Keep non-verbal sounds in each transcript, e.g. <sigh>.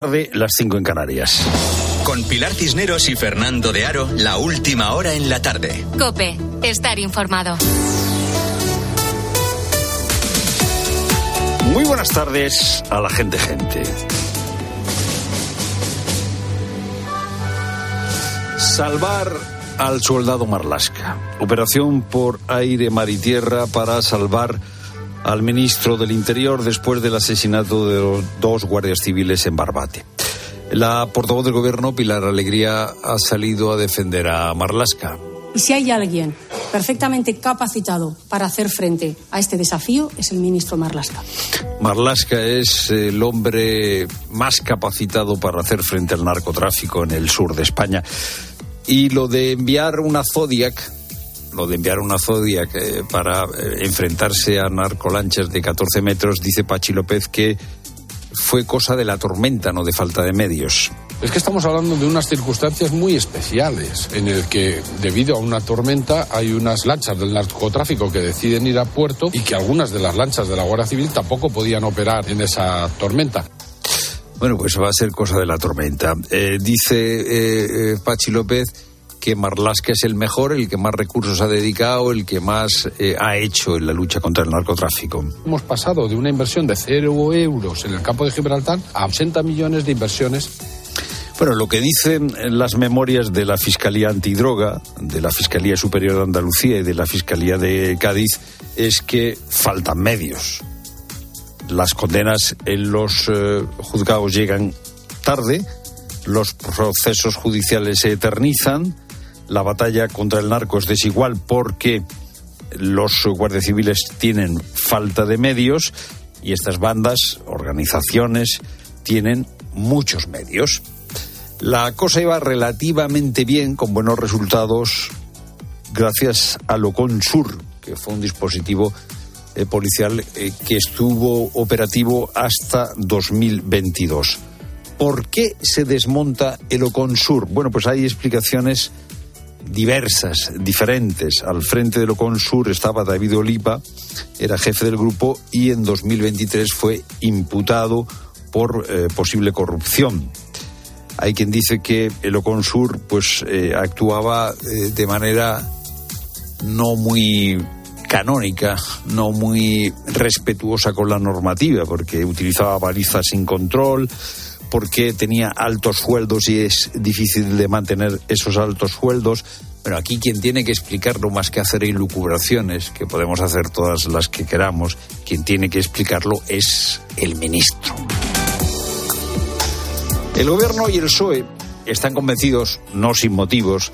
tarde, las 5 en Canarias. Con Pilar Cisneros y Fernando de Aro, la última hora en la tarde. Cope, estar informado. Muy buenas tardes a la gente gente. Salvar al soldado Marlasca. Operación por aire, mar y tierra para salvar al ministro del Interior después del asesinato de los dos guardias civiles en Barbate. La portavoz del gobierno, Pilar Alegría, ha salido a defender a Marlasca. Y si hay alguien perfectamente capacitado para hacer frente a este desafío, es el ministro Marlasca. Marlasca es el hombre más capacitado para hacer frente al narcotráfico en el sur de España. Y lo de enviar una Zodiac lo de enviar una Zodiac eh, para eh, enfrentarse a narcolanchas de 14 metros, dice Pachi López que fue cosa de la tormenta, no de falta de medios. Es que estamos hablando de unas circunstancias muy especiales, en el que debido a una tormenta hay unas lanchas del narcotráfico que deciden ir a puerto y que algunas de las lanchas de la Guardia Civil tampoco podían operar en esa tormenta. Bueno, pues va a ser cosa de la tormenta. Eh, dice Pachi López que Marlaska es el mejor, el que más recursos ha dedicado, el que más eh, ha hecho en la lucha contra el narcotráfico. Hemos pasado de una inversión de cero euros en el campo de Gibraltar a 80 millones de inversiones bueno, lo que dicen las memorias de la Fiscalía Antidroga, de la Fiscalía Superior de Andalucía y de la Fiscalía de Cádiz es que faltan medios. Las condenas en los eh, juzgados llegan tarde, los procesos judiciales se eternizan, la batalla contra el narco es desigual porque los guardias civiles tienen falta de medios y estas bandas, organizaciones, tienen muchos medios. La cosa iba relativamente bien, con buenos resultados, gracias a Loconsur, que fue un dispositivo eh, policial eh, que estuvo operativo hasta 2022. ¿Por qué se desmonta el Oconsur? Bueno, pues hay explicaciones diversas, diferentes. Al frente del Oconsur estaba David Oliva, era jefe del grupo y en 2023 fue imputado por eh, posible corrupción. Hay quien dice que el Oconsur pues eh, actuaba eh, de manera no muy canónica, no muy respetuosa con la normativa, porque utilizaba balizas sin control, porque tenía altos sueldos y es difícil de mantener esos altos sueldos. Pero aquí quien tiene que explicarlo más que hacer ilucubraciones, que podemos hacer todas las que queramos, quien tiene que explicarlo es el ministro. El gobierno y el PSOE están convencidos, no sin motivos,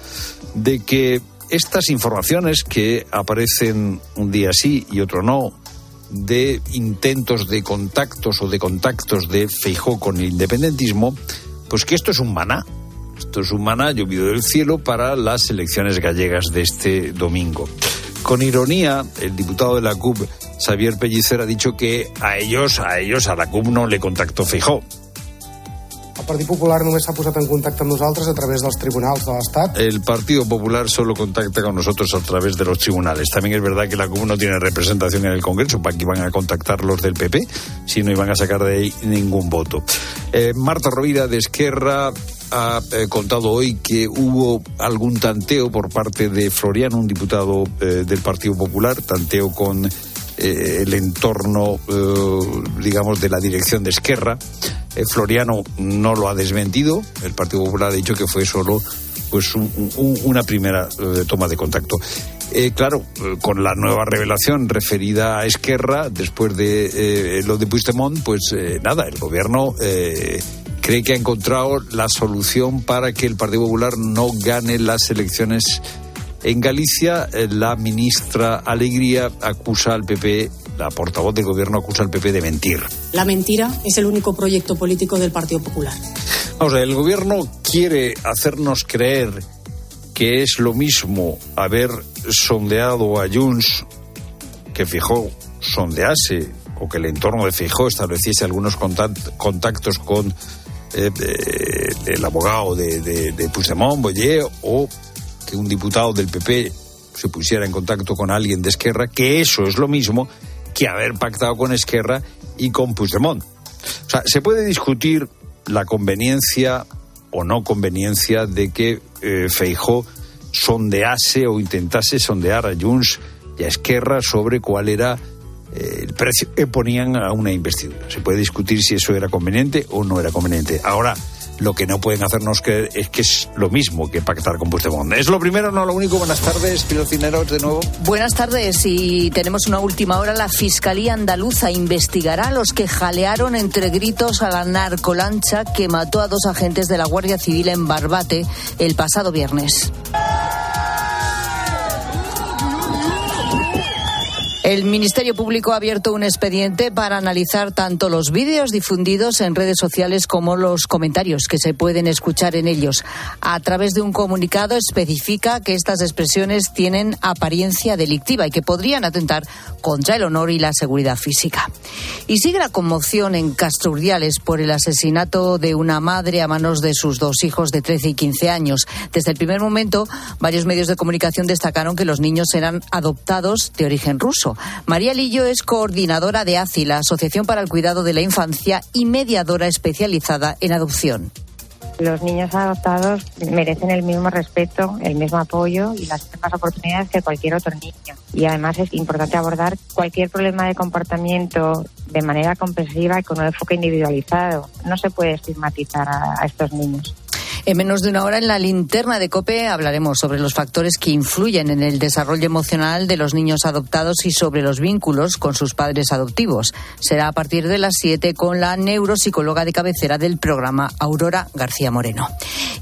de que estas informaciones que aparecen un día sí y otro no, de intentos de contactos o de contactos de Feijó con el independentismo, pues que esto es un maná. Esto es un maná llovido del cielo para las elecciones gallegas de este domingo. Con ironía, el diputado de la CUP, Xavier Pellicer, ha dicho que a ellos, a ellos, a la CUP no le contactó Feijó. El Partit Popular només s'ha posat en contacte amb nosaltres a través dels tribunals de l'Estat. El Partido Popular solo contacta con nosotros a través de los tribunales. También es verdad que la CUP no tiene representación en el Congreso. ¿Para qué iban a contactar los del PP si no iban a sacar de ahí ningún voto? Eh, Marta Rovira de Esquerra ha eh, contado hoy que hubo algún tanteo por parte de Floriano, un diputado eh, del Partido Popular, tanteo con el entorno, digamos, de la dirección de Esquerra. Eh, Floriano no lo ha desmentido. El Partido Popular ha dicho que fue solo pues un, un, una primera toma de contacto. claro, con la nueva revelación referida a Esquerra, después de lo de Puigdemont, pues nada, el gobierno cree que ha encontrado la solución para que el Partido Popular no gane las elecciones en Galicia, la ministra Alegría acusa al PP la portavoz del gobierno acusa al PP de mentir. La mentira es el único proyecto político del Partido Popular. Vamos el gobierno quiere hacernos creer que es lo mismo haber sondeado a Junts que fijó sondease o que el entorno de Fijó estableciese algunos contactos con eh, eh, el abogado de, de, de Puigdemont, Boyer, o que un diputado del PP se pusiera en contacto con alguien de Esquerra, que eso es lo mismo que haber pactado con Esquerra y con Puigdemont. O sea, se puede discutir la conveniencia o no conveniencia de que eh, Feijó sondease o intentase sondear a Junts y a Esquerra sobre cuál era eh, el precio que ponían a una investidura. Se puede discutir si eso era conveniente o no era conveniente. Ahora, lo que no pueden hacernos creer es que es lo mismo que pactar con Puigdemont. Es lo primero, no lo único. Buenas tardes, Pilar Cineros, de nuevo. Buenas tardes y tenemos una última hora. La Fiscalía Andaluza investigará a los que jalearon entre gritos a la narcolancha que mató a dos agentes de la Guardia Civil en Barbate el pasado viernes. El Ministerio Público ha abierto un expediente para analizar tanto los vídeos difundidos en redes sociales como los comentarios que se pueden escuchar en ellos. A través de un comunicado especifica que estas expresiones tienen apariencia delictiva y que podrían atentar contra el honor y la seguridad física. Y sigue la conmoción en Casturdiales por el asesinato de una madre a manos de sus dos hijos de 13 y 15 años. Desde el primer momento, varios medios de comunicación destacaron que los niños eran adoptados de origen ruso. María Lillo es coordinadora de ACI, la Asociación para el Cuidado de la Infancia, y mediadora especializada en adopción. Los niños adoptados merecen el mismo respeto, el mismo apoyo y las mismas oportunidades que cualquier otro niño. Y además es importante abordar cualquier problema de comportamiento de manera comprensiva y con un enfoque individualizado. No se puede estigmatizar a, a estos niños. En menos de una hora en la linterna de COPE hablaremos sobre los factores que influyen en el desarrollo emocional de los niños adoptados y sobre los vínculos con sus padres adoptivos. Será a partir de las 7 con la neuropsicóloga de cabecera del programa, Aurora García Moreno.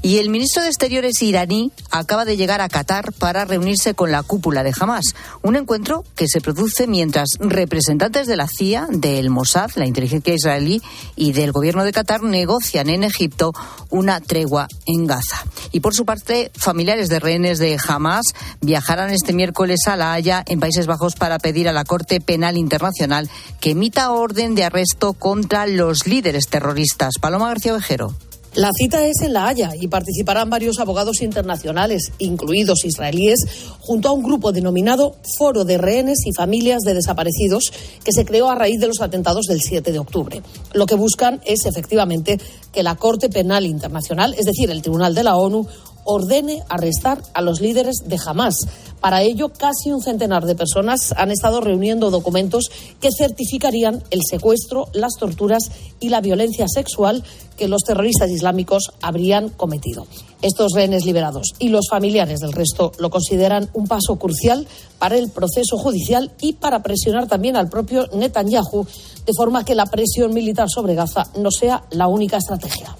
Y el ministro de Exteriores iraní acaba de llegar a Qatar para reunirse con la cúpula de Hamas. Un encuentro que se produce mientras representantes de la CIA, del Mossad, la inteligencia israelí y del gobierno de Qatar negocian en Egipto una tregua en Gaza. Y por su parte, familiares de rehenes de Hamas viajarán este miércoles a La Haya, en Países Bajos, para pedir a la Corte Penal Internacional que emita orden de arresto contra los líderes terroristas. Paloma García Ovejero. La cita es en La Haya y participarán varios abogados internacionales, incluidos israelíes, junto a un grupo denominado Foro de Rehenes y Familias de Desaparecidos, que se creó a raíz de los atentados del 7 de octubre. Lo que buscan es efectivamente que la Corte Penal Internacional, es decir, el Tribunal de la ONU, ordene arrestar a los líderes de Hamas. Para ello, casi un centenar de personas han estado reuniendo documentos que certificarían el secuestro, las torturas y la violencia sexual que los terroristas islámicos habrían cometido. Estos rehenes liberados y los familiares del resto lo consideran un paso crucial para el proceso judicial y para presionar también al propio Netanyahu, de forma que la presión militar sobre Gaza no sea la única estrategia.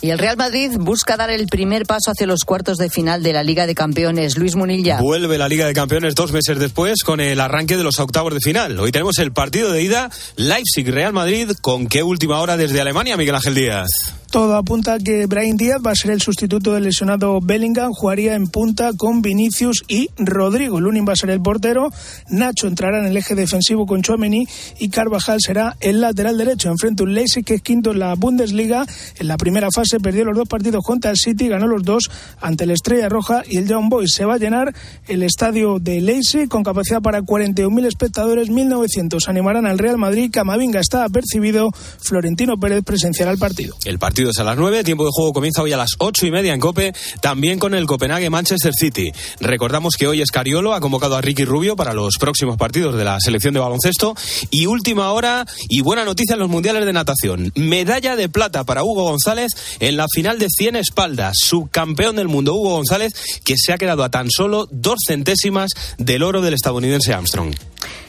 Y el Real Madrid busca dar el primer paso hacia los cuartos de final de la Liga de Campeones. Luis Munilla. Vuelve la Liga de Campeones dos meses después con el arranque de los octavos de final. Hoy tenemos el partido de ida Leipzig-Real Madrid. ¿Con qué última hora desde Alemania, Miguel Ángel Díaz? Todo apunta a que Brian Díaz va a ser el sustituto del lesionado Bellingham, jugaría en punta con Vinicius y Rodrigo. Lunin va a ser el portero, Nacho entrará en el eje defensivo con Chouameni y Carvajal será el lateral derecho. Enfrente un Leipzig que es quinto en la Bundesliga. En la primera fase perdió los dos partidos contra el City, ganó los dos ante la Estrella Roja y el Young Boys. Se va a llenar el estadio de Leipzig con capacidad para 41.000 espectadores, 1.900 animarán al Real Madrid. Camavinga está apercibido, Florentino Pérez presenciará el partido. El partido a las 9, tiempo de juego comienza hoy a las ocho y media en Cope, también con el Copenhague Manchester City. Recordamos que hoy Escariolo ha convocado a Ricky Rubio para los próximos partidos de la selección de baloncesto. Y última hora y buena noticia en los mundiales de natación. Medalla de plata para Hugo González en la final de 100 espaldas. Subcampeón del mundo Hugo González, que se ha quedado a tan solo dos centésimas del oro del estadounidense Armstrong.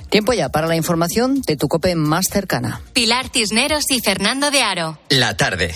Tiempo ya para la información de tu COPE más cercana. Pilar Cisneros y Fernando de Aro. La tarde.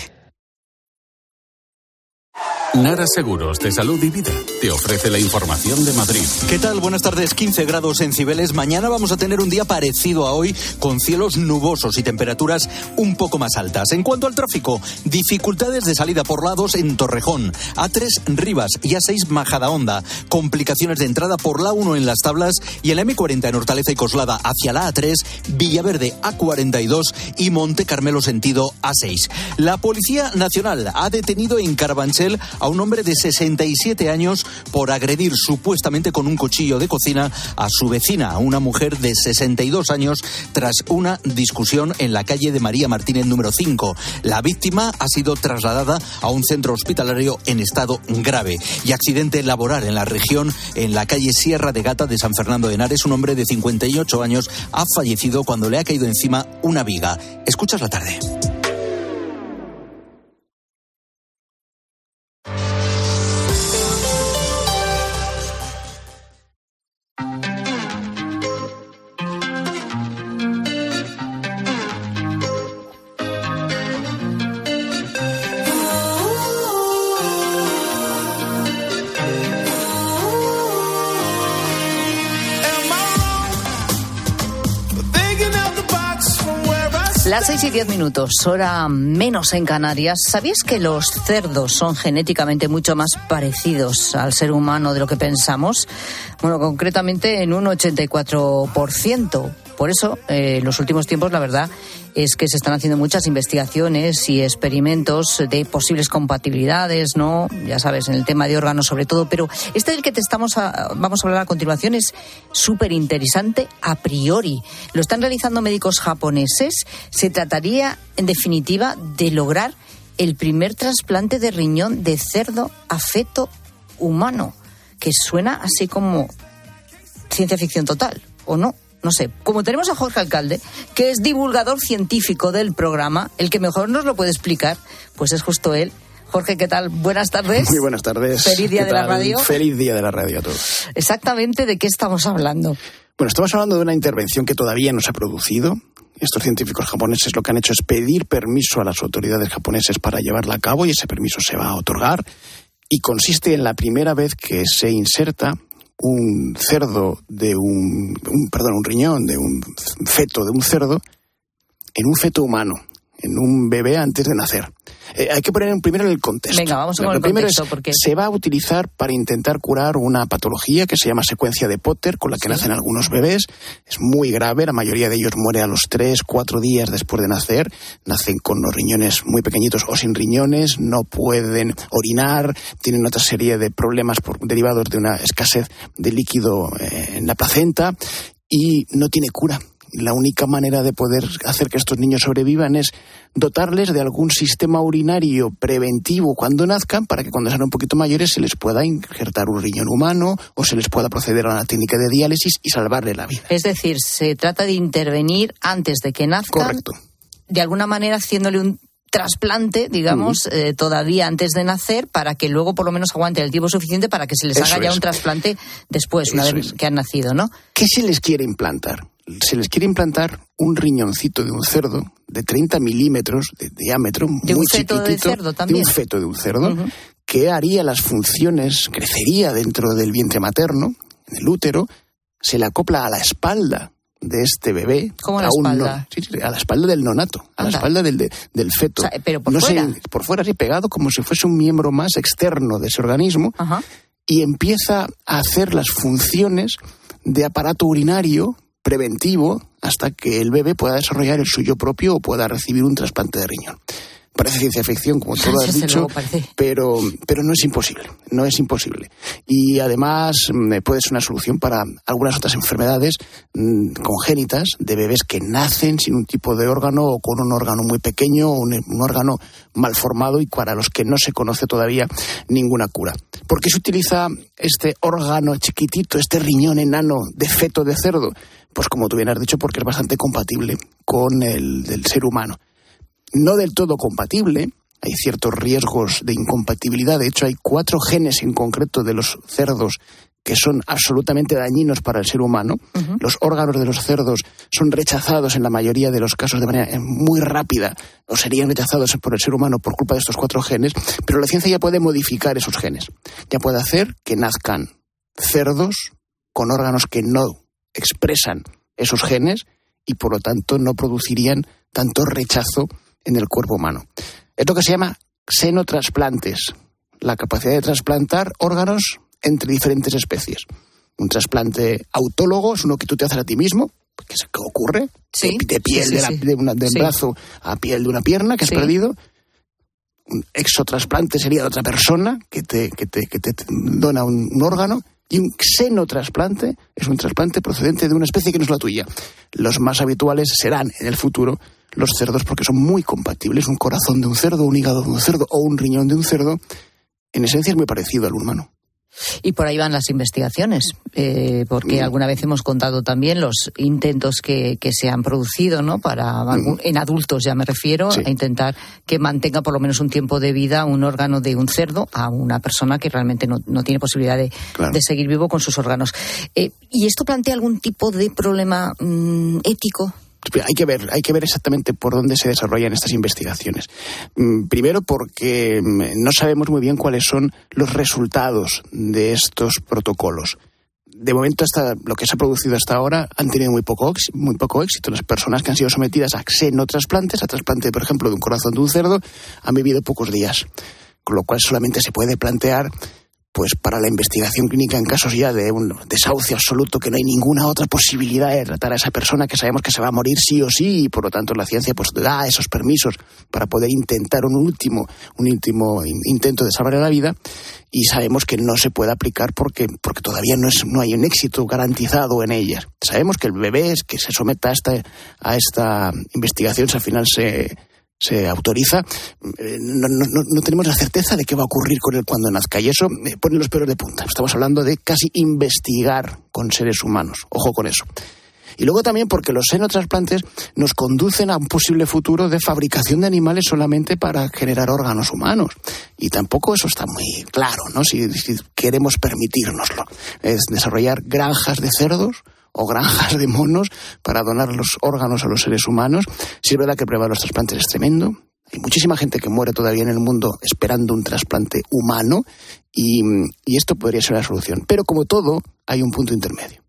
Nara Seguros de Salud y Vida te ofrece la información de Madrid. ¿Qué tal? Buenas tardes. 15 grados en Cibeles. Mañana vamos a tener un día parecido a hoy, con cielos nubosos y temperaturas un poco más altas. En cuanto al tráfico, dificultades de salida por lados en Torrejón, A3 Rivas y A6 Majadahonda. Complicaciones de entrada por la 1 en las tablas y el M40 en Hortaleza y Coslada hacia la A3, Villaverde A42 y Monte Carmelo sentido A6. La Policía Nacional ha detenido en Carabanchel a un hombre de 67 años por agredir supuestamente con un cuchillo de cocina a su vecina, una mujer de 62 años, tras una discusión en la calle de María Martínez número 5. La víctima ha sido trasladada a un centro hospitalario en estado grave y accidente laboral en la región, en la calle Sierra de Gata de San Fernando de Henares. Un hombre de 58 años ha fallecido cuando le ha caído encima una viga. Escuchas la tarde. Las seis y diez minutos, hora menos en Canarias. ¿Sabías que los cerdos son genéticamente mucho más parecidos al ser humano de lo que pensamos? Bueno, concretamente en un 84%. Por eso, eh, en los últimos tiempos, la verdad es que se están haciendo muchas investigaciones y experimentos de posibles compatibilidades, ¿no? Ya sabes, en el tema de órganos sobre todo, pero este del que te estamos a- vamos a hablar a continuación es súper interesante a priori. Lo están realizando médicos japoneses. Se trataría, en definitiva, de lograr el primer trasplante de riñón de cerdo a feto humano, que suena así como ciencia ficción total, ¿o no? No sé. Como tenemos a Jorge Alcalde, que es divulgador científico del programa, el que mejor nos lo puede explicar, pues es justo él. Jorge, ¿qué tal? Buenas tardes. Muy buenas tardes. Feliz día ¿Qué de la radio. Feliz día de la radio a todos. Exactamente de qué estamos hablando. Bueno, estamos hablando de una intervención que todavía no se ha producido. Estos científicos japoneses lo que han hecho es pedir permiso a las autoridades japonesas para llevarla a cabo y ese permiso se va a otorgar. Y consiste en la primera vez que se inserta un cerdo de un, perdón, un riñón de un feto de un cerdo en un feto humano, en un bebé antes de nacer. Eh, hay que poner en- primero el contexto. Venga, vamos con Lo el primero contexto, es, porque- se va a utilizar para intentar curar una patología que se llama secuencia de Potter, con la que nacen algunos bebés. Es muy grave, la mayoría de ellos muere a los 3, 4 días después de nacer. Nacen con los riñones muy pequeñitos o sin riñones, no pueden orinar, tienen otra serie de problemas por- derivados de una escasez de líquido eh, en la placenta y no tiene cura. La única manera de poder hacer que estos niños sobrevivan es dotarles de algún sistema urinario preventivo cuando nazcan para que cuando sean un poquito mayores se les pueda injertar un riñón humano o se les pueda proceder a una técnica de diálisis y salvarle la vida. Es decir, se trata de intervenir antes de que nazcan. Correcto. De alguna manera haciéndole un trasplante, digamos, eh, todavía antes de nacer, para que luego por lo menos aguante el tiempo suficiente para que se les Eso haga ya es. un trasplante después, una vez es. que han nacido, ¿no? ¿Qué se les quiere implantar? Se les quiere implantar un riñoncito de un cerdo de 30 milímetros de diámetro, De un muy feto de cerdo también. de un feto de un cerdo, que haría las funciones, crecería dentro del vientre materno, en el útero, se le acopla a la espalda de este bebé. ¿Cómo a la un no- espalda? sí, sí, a la espalda del nonato, a la espalda del, de- del feto. O sea, pero por no sé, fuera. por fuera, así pegado, como si fuese un miembro más externo de ese organismo Ajá. y empieza a hacer las funciones de aparato urinario preventivo hasta que el bebé pueda desarrollar el suyo propio o pueda recibir un trasplante de riñón. Parece ciencia ficción, como tú lo has <laughs> Desde dicho, luego, pero, pero no es imposible, no es imposible. Y además mm, puede ser una solución para algunas otras enfermedades mm, congénitas de bebés que nacen sin un tipo de órgano o con un órgano muy pequeño o un, un órgano mal formado y para los que no se conoce todavía ninguna cura. ¿Por qué se utiliza este órgano chiquitito, este riñón enano de feto de cerdo? Pues como tú bien has dicho, porque es bastante compatible con el del ser humano no del todo compatible. Hay ciertos riesgos de incompatibilidad. De hecho, hay cuatro genes en concreto de los cerdos que son absolutamente dañinos para el ser humano. Los órganos de los cerdos son rechazados en la mayoría de los casos de manera eh, muy rápida o serían rechazados por el ser humano por culpa de estos cuatro genes, pero la ciencia ya puede modificar esos genes. Ya puede hacer que nazcan cerdos con órganos que no expresan esos genes y por lo tanto no producirían tanto rechazo en el cuerpo humano. Es lo que se llama xenotrasplantes, la capacidad de trasplantar órganos entre diferentes especies. Un trasplante autólogo es uno que tú te haces a ti mismo, que es que ocurre, Sí, de, de piel sí, sí, de la- de una- brazo a piel de una pierna que has perdido. Un exotrasplante sería de otra persona que te, que te, que te dona un, un órgano y un xenotrasplante es un trasplante procedente de una especie que no es la tuya. Los más habituales serán en el futuro los cerdos porque son muy compatibles. Un corazón de un cerdo, un hígado de un cerdo o un riñón de un cerdo, en esencia es muy parecido al humano. Y por ahí van las investigaciones, eh, porque Mm. alguna vez hemos contado también los intentos que, que se han producido, ¿no? Para algún- en adultos ya me refiero, Mm. Sí. a intentar que mantenga por lo menos un tiempo de vida un órgano de un cerdo a una persona que realmente no, no tiene posibilidad de, Claro. de seguir vivo con sus órganos. Eh, ¿Y esto plantea algún tipo de problema mm, ético? Hay que ver, hay que ver exactamente por dónde se desarrollan estas investigaciones. Mm, Primero porque mm, no sabemos muy bien cuáles son los resultados de estos protocolos. De momento, hasta lo que se ha producido hasta ahora han tenido muy poco, muy poco éxito. Las personas que han sido sometidas a xenotrasplantes, a trasplante, por ejemplo, de un corazón de un cerdo, han vivido pocos días. Con lo cual solamente se puede plantear pues para la investigación clínica en casos ya de un desahucio absoluto, que no hay ninguna otra posibilidad de tratar a esa persona que sabemos que se va a morir sí o sí, y por lo tanto la ciencia pues da esos permisos para poder intentar un último, un último in- intento de salvar la vida, y sabemos que no se puede aplicar porque, porque todavía no, es, no hay un éxito garantizado en ellas. Sabemos que el bebé es que se someta a esta, a esta investigación, si al final se, se autoriza, eh, no, no- no- tenemos la certeza de qué va a ocurrir con él cuando nazca. Y eso eh, pone los pelos de punta. Estamos hablando de casi investigar con seres humanos. Ojo con eso. Y luego también porque los xenotrasplantes nos conducen a un posible futuro de fabricación de animales solamente para generar órganos humanos. Y tampoco eso está muy claro, ¿no? Si, queremos permitírnoslo. Es desarrollar granjas de cerdos o granjas de monos para donar los órganos a los seres humanos. Si es verdad que de los trasplantes es tremendo. Hay muchísima gente que muere todavía en el mundo esperando un trasplante humano y, y esto podría ser una solución. Pero como todo, hay un punto intermedio.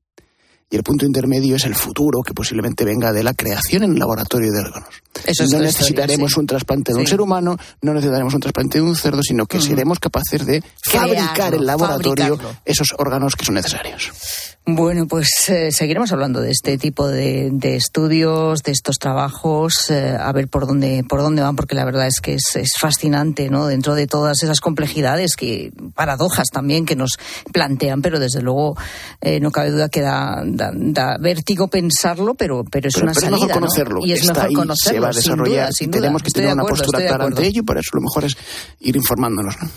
Y el punto intermedio es el futuro que posiblemente venga de la creación en un laboratorio de órganos. Eso es no necesitaremos historia, sí. un trasplante de un ser humano, no necesitaremos un trasplante de un cerdo, sino que seremos capaces de fabricar en laboratorio fabricarlo. esos órganos que son necesarios. Bueno, pues eh, seguiremos hablando de este tipo de, de estudios, de estos trabajos, eh, a ver por dónde por dónde van, porque la verdad es que es, es fascinante, ¿no? Dentro de todas esas complejidades que paradojas también que nos plantean, pero desde luego eh, no cabe duda que da, da, da vértigo pensarlo, pero pero es Pero, una pero salida, es mejor ¿no? conocerlo. Y es Está mejor ahí, conocerlo, se va a sin desarrollar duda, sin y duda. tenemos que Estoy tener una postura clara ante ello y para eso lo mejor es ir informándonos. ¿no?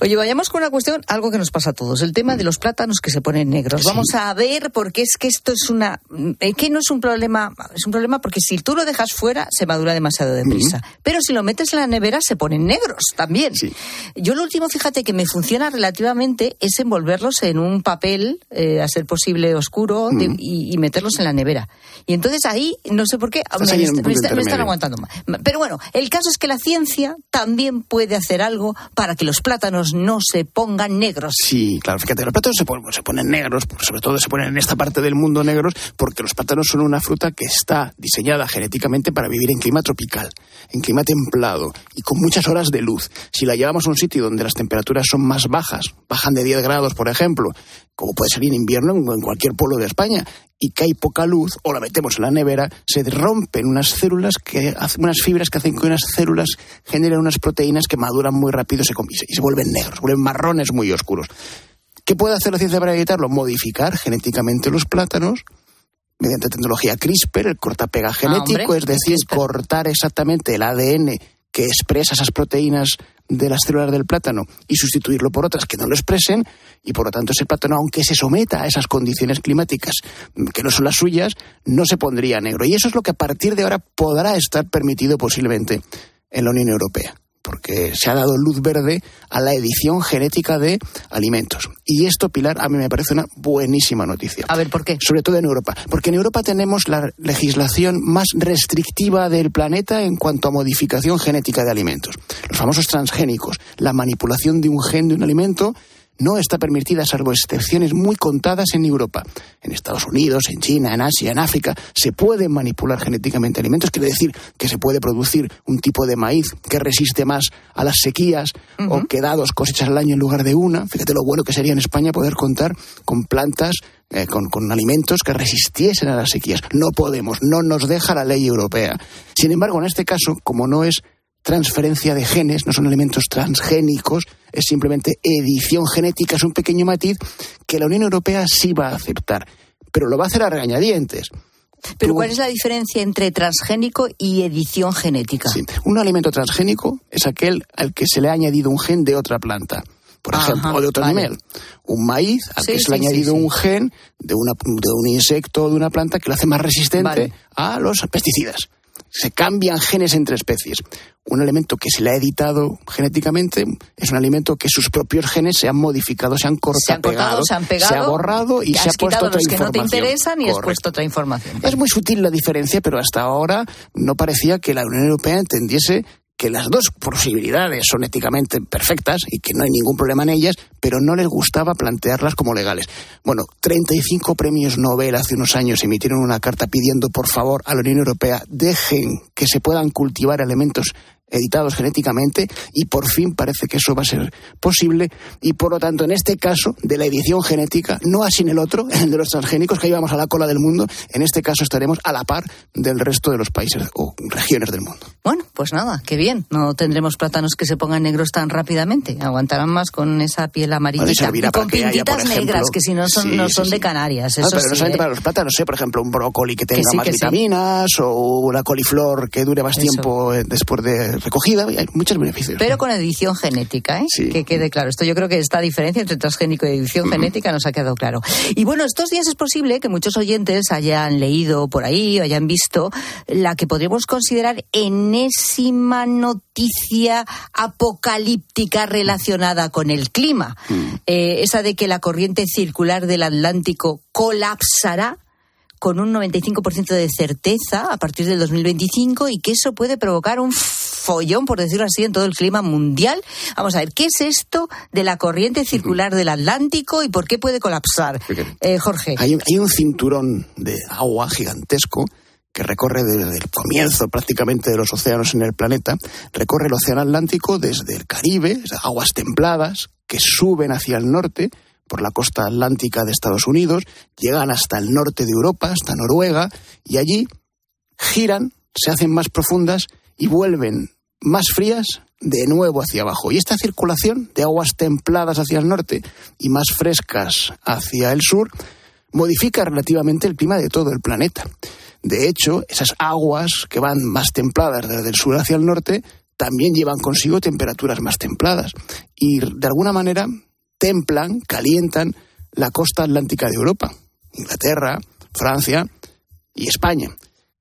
Oye, vayamos con una cuestión, algo que nos pasa a todos, el tema de los plátanos que se ponen negros. Sí. Vamos a ver, porque es que esto es una, eh, que no es un problema, es un problema porque si tú lo dejas fuera se madura demasiado deprisa, pero si lo metes en la nevera se ponen negros también. Sí. Yo lo último, fíjate que me funciona relativamente es envolverlos en un papel, eh, a ser posible oscuro, de- y, y meterlos en la nevera. Y entonces ahí, no sé por qué, me, me punto está- me están aguantando más. Pero bueno, el caso es que la ciencia también puede hacer algo para que los plátanos no se pongan negros. Sí, claro, fíjate, los plátanos se ponen, se ponen negros, sobre todo se ponen en esta parte del mundo negros, porque los plátanos son una fruta que está diseñada genéticamente para vivir en clima tropical, en clima templado y con muchas horas de luz. Si la llevamos a un sitio donde las temperaturas son más bajas, bajan de 10 grados, por ejemplo, como puede ser en invierno en cualquier pueblo de España, y que hay poca luz, o la metemos en la nevera, se rompen unas células que hacen unas fibras que hacen que unas células generen unas proteínas que maduran muy rápido y se, y se- se vuelven negros, vuelven marrones muy oscuros. ¿Qué puede hacer la ciencia para evitarlo? Modificar genéticamente los plátanos mediante tecnología CRISPR, el cortapega genético, hombre, es decir, cortar exactamente el ADN que expresa esas proteínas de las células del plátano y sustituirlo por otras que no lo expresen y por lo tanto ese plátano, aunque se someta a esas condiciones climáticas mm, que no son las suyas, no se pondría negro. Y eso es lo que a partir de ahora podrá estar permitido posiblemente en la Unión Europea porque se ha dado luz verde a la edición genética de alimentos. Y esto, Pilar, a mí me parece una buenísima noticia. A ver, ¿por qué? Sobre todo en Europa. Porque en Europa tenemos la legislación más restrictiva del planeta en cuanto a modificación genética de alimentos. Los famosos transgénicos. La manipulación de un gen de un alimento no está permitida salvo excepciones muy contadas en Europa. En Estados Unidos, en China, en Asia, en África, se pueden manipular genéticamente alimentos. Quiere decir que se puede producir un tipo de maíz que resiste más a las sequías o que da dos cosechas al año en lugar de una. Fíjate lo bueno que sería en España poder contar con plantas eh, con, con alimentos que resistiesen a las sequías. No podemos, no nos deja la ley europea. Sin embargo, en este caso, como no es transferencia de genes, no son elementos transgénicos, es simplemente edición genética, es un pequeño matiz que la Unión Europea sí va a aceptar, pero lo va a hacer a regañadientes. Pero ¿cuál es la diferencia entre transgénico y edición genética? Sí. Un alimento transgénico es aquel al que se le ha añadido un gen de otra planta por ejemplo, o de otro nivel. Un maíz al que se le ha añadido un gen de, una, de un insecto o de una planta que lo hace más resistente a los pesticidas. Se cambian genes entre especies. Un elemento que se le ha editado genéticamente es un alimento que sus propios genes se han modificado, se han cortado, se han, pegado, se ha borrado y se ha puesto otra los que no te interesan y has puesto otra información. Es muy sutil la diferencia, pero hasta ahora no parecía que la Unión Europea entendiese que las dos posibilidades son éticamente perfectas y que no hay ningún problema en ellas, pero no les gustaba plantearlas como legales. Bueno, 35 premios Nobel hace unos años emitieron una carta pidiendo por favor a la Unión Europea dejen que se puedan cultivar elementos editados genéticamente y por fin parece que eso va a ser posible y por lo tanto en este caso de la edición genética, no así en el otro, <laughs> el de los transgénicos que íbamos a la cola del mundo, en este caso estaremos a la par del resto de los países o regiones del mundo. Bueno, pues nada, qué bien, no tendremos plátanos que se pongan negros tan rápidamente, aguantarán más con esa piel amarillita y con pintitas negras que si no son, no son de Canarias. Eso pero no solamente ¿eh? para los plátanos, ¿eh? por ejemplo, un brócoli que tenga más vitaminas o una coliflor que dure más tiempo eh, después de recogida, hay muchos beneficios. Pero con edición genética, ¿eh? Que quede claro. Esto yo creo que esta diferencia entre transgénico y edición genética nos ha quedado claro. Y bueno, estos días es posible que muchos oyentes hayan leído por ahí o hayan visto la que podríamos considerar enésima noticia apocalíptica relacionada con el clima. Eh, esa de que la corriente circular del Atlántico colapsará con un 95% de certeza a partir del 2025 y que eso puede provocar un follón, por decirlo así, en todo el clima mundial. Vamos a ver, ¿qué es esto de la corriente circular del Atlántico y por qué puede colapsar? Eh, Jorge. Hay un, hay un cinturón de agua gigantesco que recorre desde el comienzo prácticamente de los océanos en el planeta, recorre el océano Atlántico desde el Caribe, aguas templadas que suben hacia el norte por la costa atlántica de Estados Unidos, llegan hasta el norte de Europa, hasta Noruega, y allí giran, se hacen más profundas y vuelven más frías de nuevo hacia abajo. Y esta circulación de aguas templadas hacia el norte y más frescas hacia el sur modifica relativamente el clima de todo el planeta. De hecho, esas aguas que van más templadas desde el sur hacia el norte también llevan consigo temperaturas más templadas y de alguna manera templan, calientan la costa atlántica de Europa, Inglaterra, Francia y España,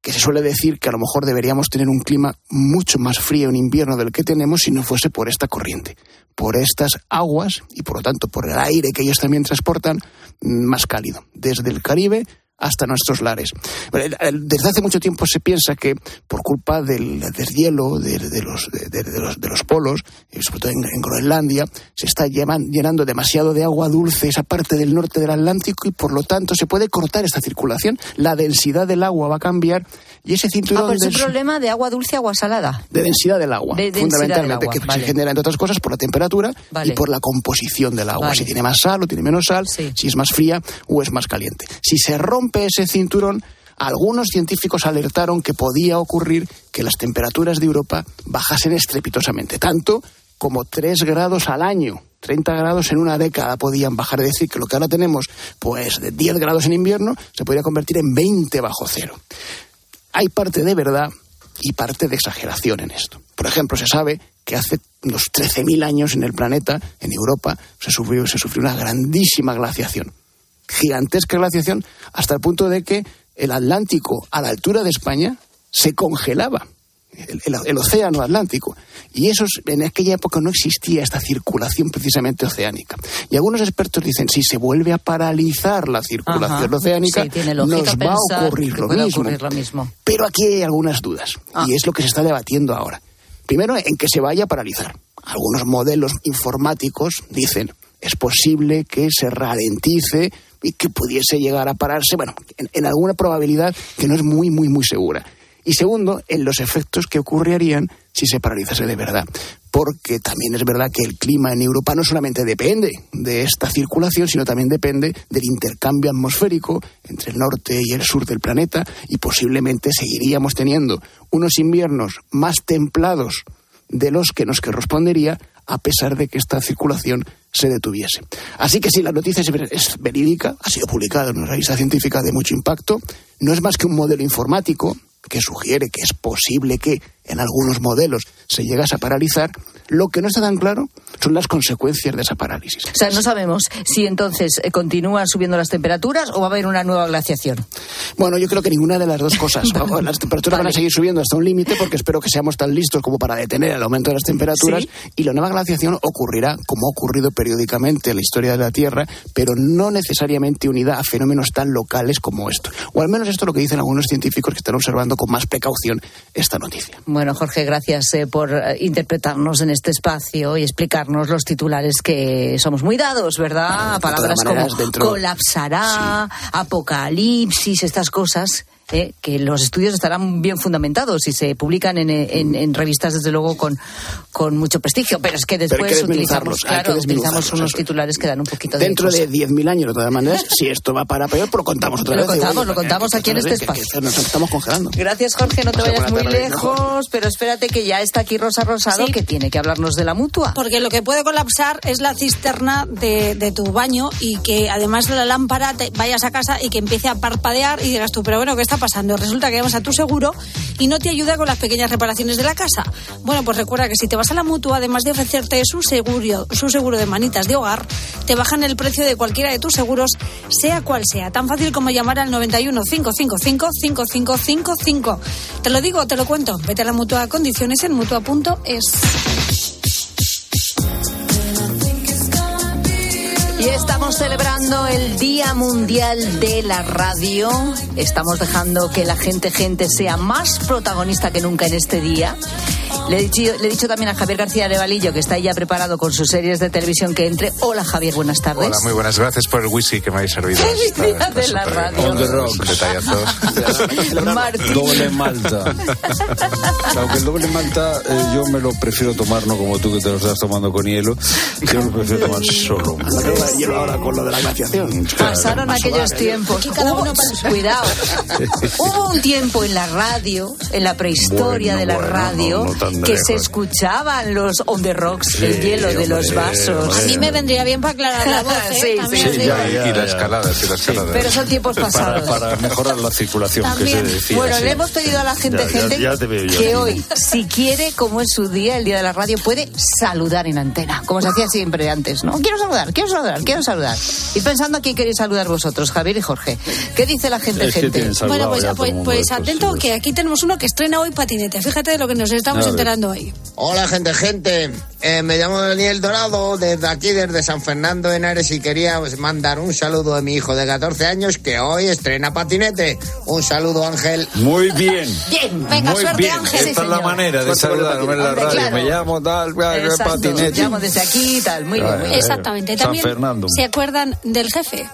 que se suele decir que a lo mejor deberíamos tener un clima mucho más frío en invierno del que tenemos si no fuese por esta corriente, por estas aguas y por lo tanto por el aire que ellos también transportan más cálido, desde el Caribe hasta nuestros lares. Desde hace mucho tiempo se piensa que por culpa del deshielo de, de, los, de, los, de los polos, sobre todo en, en Groenlandia, se está llevan, llenando demasiado de agua dulce esa parte del norte del Atlántico y por lo tanto se puede cortar esta circulación. La densidad del agua va a cambiar y ese cinturón... Ah, pues es un problema de agua dulce, agua salada. De densidad del agua, de fundamentalmente, del agua, que vale. se genera, entre otras cosas, por la temperatura Vale. y por la composición del agua. Vale. Si tiene más sal o tiene menos sal, si es más fría o es más caliente. Si se rompe ese cinturón, algunos científicos alertaron que podía ocurrir que las temperaturas de Europa bajasen estrepitosamente, tanto como 3 grados al año. 30 grados en una década podían bajar, es decir, que lo que ahora tenemos, pues de 10 grados en invierno, se podría convertir en 20 bajo cero. Hay parte de verdad y parte de exageración en esto. Por ejemplo, se sabe que hace unos 13.000 años en el planeta, en Europa, se sufrió, se sufrió una grandísima glaciación. Gigantesca glaciación hasta el punto de que el Atlántico, a la altura de España, se congelaba. El, el- el océano Atlántico. Y eso, es- en aquella época no existía esta circulación precisamente oceánica. Y algunos expertos dicen, si se vuelve a paralizar la circulación Ajá. oceánica, Sí, tiene lógica nos va a ocurrir lo mismo. ocurrir lo mismo. Pero aquí hay algunas dudas, y es lo que se está debatiendo ahora. Primero, en que se vaya a paralizar. Algunos modelos informáticos dicen, es posible que se ralentice y que pudiese llegar a pararse, bueno, en, en alguna probabilidad que no es muy, muy, muy segura. Y segundo, en los efectos que ocurrirían si se paralizase de verdad. Porque también es verdad que el clima en Europa no solamente depende de esta circulación, sino también depende del intercambio atmosférico entre el norte y el sur del planeta y posiblemente seguiríamos teniendo unos inviernos más templados de los que nos correspondería a pesar de que esta circulación se detuviese. Así que si la noticia es verídica, ha sido publicada en una revista científica de mucho impacto, no es más que un modelo informático que sugiere que es posible que en algunos modelos se llegase a paralizar, lo que no está tan claro son las consecuencias de esa parálisis. O sea, no sabemos si entonces eh, continúan subiendo las temperaturas o va a haber una nueva glaciación. Bueno, yo creo que ninguna de las dos cosas. <laughs> las temperaturas van a seguir subiendo hasta un límite porque espero que seamos tan listos como para detener el aumento de las temperaturas y la nueva glaciación ocurrirá como ha ocurrido periódicamente en la historia de la Tierra, pero no necesariamente unida a fenómenos tan locales como esto. O al menos esto es lo que dicen algunos científicos que están observando con más precaución esta noticia. Bueno, Jorge, gracias eh, por eh, interpretarnos en este espacio y explicarnos los titulares que somos muy dados, ¿verdad? Palabras como colapsará, apocalipsis, estas cosas eh, que los estudios estarán bien fundamentados y se publican en, revistas, desde luego, con, con mucho prestigio. Pero es que después utilizamos, claro, utilizamos unos titulares que dan un poquito de. Dentro de 10.000 años, de todas maneras, si esto va para peor, pues lo contamos otra vez. Lo contamos, lo contamos aquí en este espacio. nos estamos congelando. Gracias, Jorge. No te vayas muy lejos, pero espérate que ya está aquí Rosa Rosado, que tiene que hablarnos de la mutua. Porque lo que puede colapsar es la cisterna de, de tu baño y que además de la lámpara te vayas a casa y que empiece a parpadear y digas tú, pero bueno, ¿qué está pasando? Resulta que llamas a tu seguro y no te ayuda con las pequeñas reparaciones de la casa. Bueno, pues recuerda que si te vas a la mutua, además de ofrecerte su seguro, su seguro de manitas de hogar, te bajan el precio de cualquiera de tus seguros, sea cual sea. Tan fácil como llamar al 91 555 5555. Te lo digo, te lo cuento. Vete a la mutua condiciones en mutua.es. celebrando el Día Mundial de la Radio. Estamos dejando que la gente gente sea más protagonista que nunca en este día. Le he, dicho, le he dicho también a Javier García de Valillo que está ya preparado con sus series de televisión que entre. Hola Javier, buenas tardes. Hola, muy buenas. Gracias por el whisky que me habéis servido. Feliz día de la radio. On the. Detallazos. <laughs> Martín. Doble malta. <laughs> Aunque el doble malta eh, yo me lo prefiero tomar, no como tú que te lo estás tomando con hielo. Yo lo prefiero tomar solo. hielo ahora con lo de la glaciación. Pasaron aquellos tiempos. Hubo- Cuidado. <laughs> Hubo un tiempo en la radio, en la prehistoria Bueno, de la bueno, radio, no, no que se escuchaban los on the rocks, el hielo de los vasos. hombre. A mí me vendría bien para aclarar la <laughs> voz, ¿eh? Sí, sí, sí, digo. ya, ya, y la escalada, sí, la escalada. Pero son tiempos Para, pasados. para mejorar la circulación, que También. se decía. Bueno, sí. le hemos pedido a la gente, gente, ya te veo yo que hoy, si quiere, como es su día, el día de la radio, puede saludar en antena, como se hacía siempre antes, ¿no? Quiero saludar, quiero saludar, quiero saludar. Y pensando a quién queréis saludar vosotros, Javier y Jorge. ¿Qué dice la gente, Es que gente? Bueno, pues, ya todo pues, pues estos, atento que aquí tenemos uno que estrena hoy patinete. Fíjate de lo que nos estamos. Enterando hoy. Hola gente, gente. Eh, me llamo Daniel Dorado, desde aquí, desde San Fernando de Henares, y quería pues, mandar un saludo a mi hijo de 14 años que hoy estrena patinete. Un saludo, Ángel. Muy bien. Bien, venga, Muy suerte, bien. Ángel. Esta Sí, es la manera de saludarme en la radio. claro. Me llamo tal, Exacto, patinete. llamo desde aquí y tal. Muy bien, muy bien. Exactamente. San También Fernando. se acuerdan del jefe.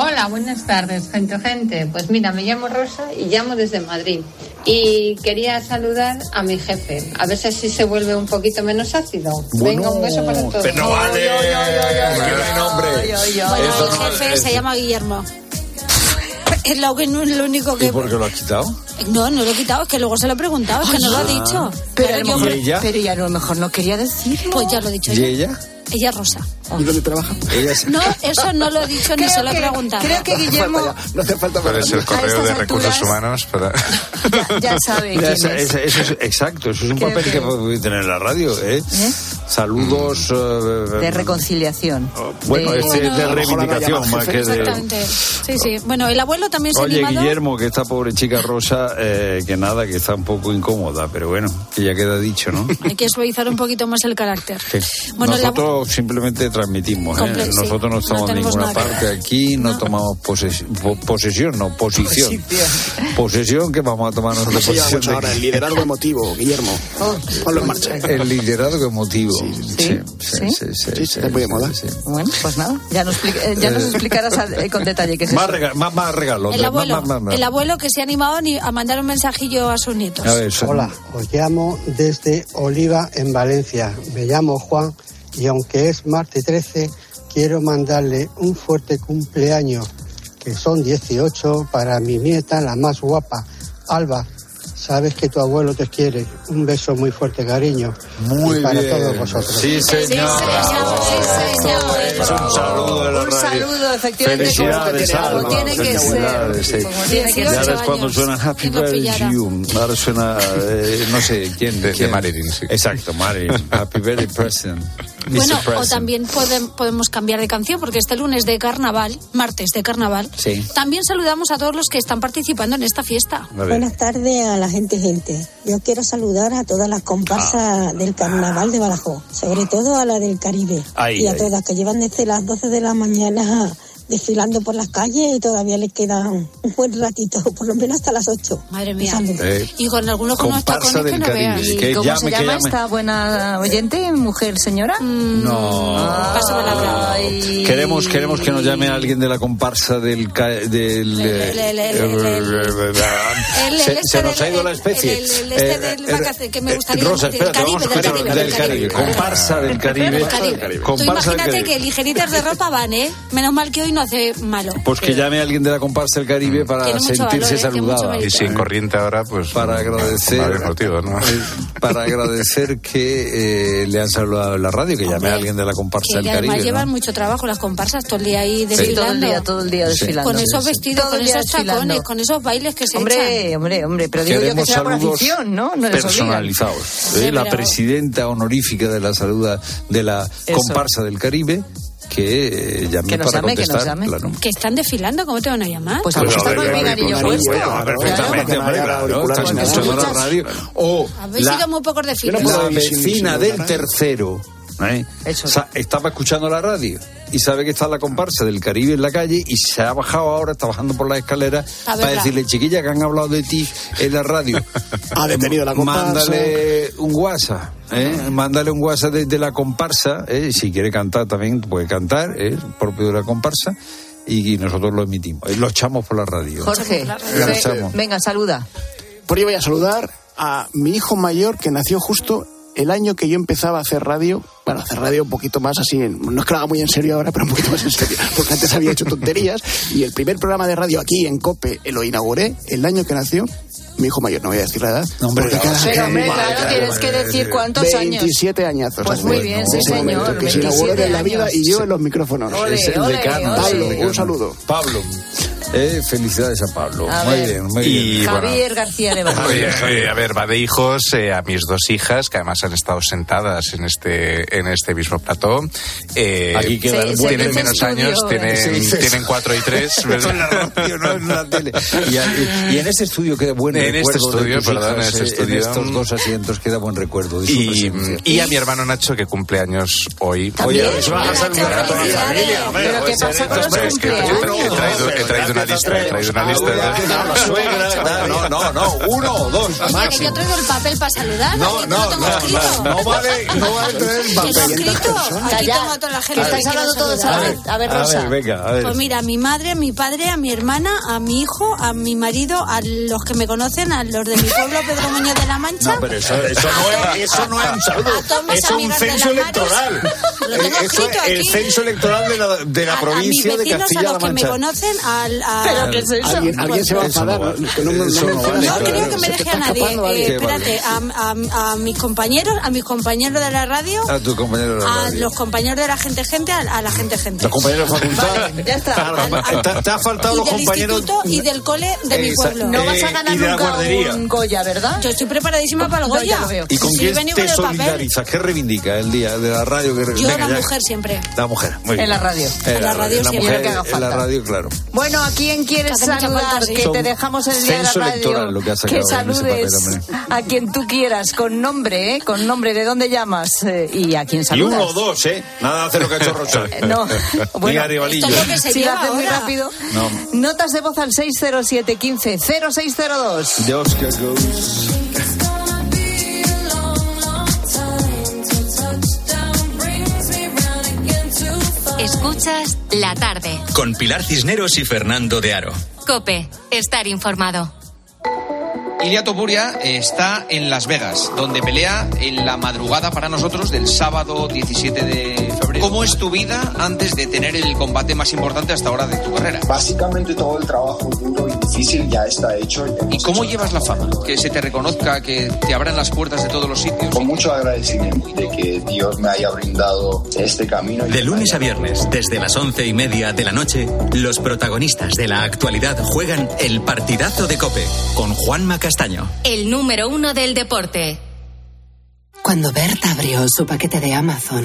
Hola, buenas tardes, gente, gente. Pues mira, me llamo Rosa y llamo desde Madrid. Y quería saludar a mi jefe, a ver si así se vuelve un poquito menos ácido. Venga, un beso para todos. Pero no vale. Que no hay nombre. Bueno, no jefe se llama Guillermo. <laughs> Es lo, que, no- lo único ¿Y que... por qué lo has quitado? No, no lo he quitado, es que luego se lo he preguntado, es que no lo ha dicho. Pero, lo yo- mejor, ¿Y ella? pero ya a lo mejor no quería decirlo. Pues ya lo he dicho ¿Y yo. ella? Ella es Rosa. ¿Y dónde trabaja? Ella es- No, eso no lo he dicho ni se lo he preguntado. Creo que Guillermo No hace falta ¿Cuál es el correo de recursos alturas- humanos? Para... <laughs> ya, ya sabe Ya, quién esa- es. esa- eso es exacto, eso es un Creo papel que, que- puede tener la radio, ¿eh? Saludos. eh, De reconciliación. Bueno, De- este Bueno, de mejor la reivindicación más que de. Exactamente. Sí, sí. Bueno, el abuelo también se ha Oye, animado. Guillermo, que esta pobre chica rosa, eh, que nada, que está un poco incómoda, pero bueno, que ya queda dicho, ¿no? Hay que suavizar un poquito más el carácter. Sí. Bueno, la- Nosotros simplemente transmitimos, ¿eh? Comple- sí, Nosotros no no estamos en tenemos ninguna nada parte aquí, no, tomamos poses- po- posesión, no, posición. Posesión, que vamos a tomar nosotros ¿Cómo se posesión de ahora? El liderazgo emotivo, Guillermo. Ponlo en marcha. El liderazgo emotivo. Sí, ¿Sí? sí, sí. Sí, sí. Bueno, pues nada, ya nos, expli- eh, ya nos explicarás eh, con detalle qué es Más, eso. rega- más, más el abuelo, el abuelo que se ha animado a ni- a mandar un mensajillo a sus nietos. A ver, son- Hola, os llamo desde Oliva, en Valencia. Me llamo Juan y aunque es martes 13, quiero mandarle un fuerte cumpleaños, que son 18, para mi nieta, la más guapa, Alba. Sabes que tu abuelo te quiere. Un beso muy fuerte, cariño. Muy y para bien. todos vosotros. Sí, señor. Es un saludo de la Un radio. saludo, efectivamente, Felicidades, como- tiene que ser. Felicidades, sí. Como tiene que ser. es cuando suena Happy Birthday you. Ahora suena, eh, no sé, ¿quién? De- de quién? Marilyn, sí. Exacto, Marilyn. Happy Birthday President. Bueno, o también podem- podemos cambiar de canción porque este lunes de carnaval, martes de carnaval, Sí. también saludamos a todos los que están participando en esta fiesta. Buenas tardes a la gente gente. Yo quiero saludar a todas las comparsas del carnaval de Badajoz, sobre todo a la del Caribe Ay, y a ay. todas que llevan desde las 12 de la mañana desfilando por las calles y todavía les queda un buen ratito, por lo menos hasta las 8. Madre mía. Eh, Y con algunos con unos Comparsa tacones que no Caribe. veas. ¿Y Que cómo llame, se llama esta buena oyente, mujer señora? No. Paso palabra. Ay. Queremos, queremos que nos llame alguien de la comparsa del... del eh, se, este nos ha ido la especie. este Eh, eh, eh, Rosa, espérate, vamos a Caribe, del Caribe, del del Caribe. Comparsa del Caribe. Tú Comparsa imagínate que ligeritas de ropa van, ¿eh? Menos mal que hoy no hace malo. Pues que llame a alguien de la comparsa del Caribe para Tiene mucho sentirse valor, ¿eh? Tiene mucho saludada. mérito. Y si en corriente ahora, pues. Para agradecer. Varios motivos, ¿no? <laughs> Para agradecer que eh, le han saludado en la radio, que llame a alguien de la comparsa Que del además Caribe. llevan ¿no? mucho trabajo las comparsas todo el día ahí Sí, desfilando. todo el día, todo el día Sí. desfilando. Con esos vestidos, Todo con día esos tacones, desfilando. con esos bailes que se echan. Hombre, hombre, hombre, pero digo yo que Queremos será por saludos afición, ¿no? No les obligan. personalizados. Sí, ¿eh? La pero- presidenta honorífica de la salud de la Eso. comparsa del Caribe, que eh, llame Que nos para llame, que nos contestar. llame. claro. Que están desfilando, ¿cómo te van a llamar? Pues Pero, a ver, con el con puesto. Perfectamente, Claro. hombre, nada. escuchando la radio. O Habéis la, sido muy pocos desfiles. Yo la vecina del tercero ¿eh? Eso. Sa- estaba escuchando la radio y sabe que está la comparsa del Caribe en la calle y se ha bajado ahora, está bajando por las escaleras para decirle, chiquilla, que han hablado de ti en la radio. <laughs> Ha detenido la comparsa. Mándale un WhatsApp, ¿eh? Mándale un WhatsApp de, de la comparsa, ¿eh? Si quiere cantar también puede cantar, ¿eh? propio de la comparsa. Y nosotros lo emitimos, eh, lo echamos por la radio. Jorge, venga, saluda. Por ello voy a saludar a mi hijo mayor que nació justo el año que yo empezaba a hacer radio. Bueno, hacer radio un poquito más así, en- no es que lo haga muy en serio ahora, pero un poquito más en serio, porque antes había hecho tonterías. Y el primer programa de radio aquí en COPE eh, lo inauguré el año que nació mi hijo mayor, no voy a decir la edad. hombre, porque cada- Pero, hombre, cada- claro, tienes que decir cuántos años. 27 añazos. Pues muy bien, sí, momento, señor, Que se inauguró 27 en la vida y yo en los micrófonos. Ole, Es el ole, ole. Pablo, decano. un saludo. Pablo. Eh, felicidades a Pablo. A muy ver. bien, muy Y bien. bueno, Javier García Levante. Oye, oye, a ver, va de hijos eh, a mis dos hijas, que además han estado sentadas en este, en este mismo plató. Eh, Aquí queda el Se- buen tienen menos estudio, años, eh. tienen, dice- tienen cuatro y tres. <laughs> Y, en ese estudio queda buen En este recuerdo. de estudio, tus perdón, en hijas, este eh, estudio. En estos dos asientos queda buen recuerdo de su Y, y a mi hermano Nacho, que cumple años hoy. Oye, a saludar a toda la familia. Pero ¿qué pasa con los cumpleaños? traído, he traído una lista, he traído una lista. La suegra, <laughs> no, no, no, uno o dos, que yo traigo el papel para saludar. No, no, vale, no vale traer el Que lo he papel. escrito. Aquí Calla, tengo a toda la gente que estáis hablando todos a saludar. la vez. A ver, A Rosa. ver, venga, a ver. Pues mira, a mi madre, a mi padre, a mi hermana, a mi hijo, a mi marido, a los que me conocen, a los de mi pueblo, Pedro Muñoz de la Mancha. No, pero eso, eso, no es, eso no es un saludo. Es un censo electoral. Lo tengo Eh, escrito el censo electoral de la, de la A- provincia a de mis vecinos, Castilla-La a los que me conocen, al. ¿Pero qué es eso? Alguien, alguien se va a enfadar. no, no, no. No creo que me deje a nadie. Eh, espérate, a, a- a mis compañeros, a mis compañeros de la radio, A tu compañero de la a radio. los compañeros de la gente gente, a, a la gente gente. Los compañeros de facultad. Vale, ya está. Te, te ha faltado los del compañeros. instituto y del cole de mi pueblo. No vas a Eh, ganar nunca un Goya, ¿verdad? Yo estoy preparadísima para el Goya. ¿Y con quién te solidarizas? ¿Qué reivindica el día de la radio? Que... Yo, la mujer siempre. La mujer, muy bien. En la radio. En la radio la siempre. En la radio, claro. Bueno, ¿a quién quieres saludar? Que Son te dejamos el día de la radio. lo que que saludes papel, a quien tú quieras, con nombre, ¿eh? Con nombre, ¿de dónde llamas? Eh, y a quién Y saludas. uno o dos, ¿eh? Nada de hacer lo que ha hecho Rosa. <laughs> No, bueno. Esto es lo que se Si lo lleva haces muy rápido. No. Notas de voz al 60715 0602. De Oscar Goes. Escuchas la tarde. Con Pilar Cisneros y Fernando de Aro. Cope, estar informado. Ilia Topuria está en Las Vegas, donde pelea en la madrugada para nosotros del sábado 17 de. ¿Cómo es tu vida antes de tener el combate más importante hasta ahora de tu carrera? Básicamente todo el trabajo duro y difícil ya está hecho. ¿Y cómo llevas la fama? Que se te reconozca, que te abran las puertas de todos los sitios. Con mucho agradecimiento de que Dios me haya brindado este camino. De lunes a viernes, desde las once y media de la noche, los protagonistas de la actualidad juegan el partidazo de Cope con Juanma Castaño. El número uno del deporte. Cuando Berta abrió su paquete de Amazon,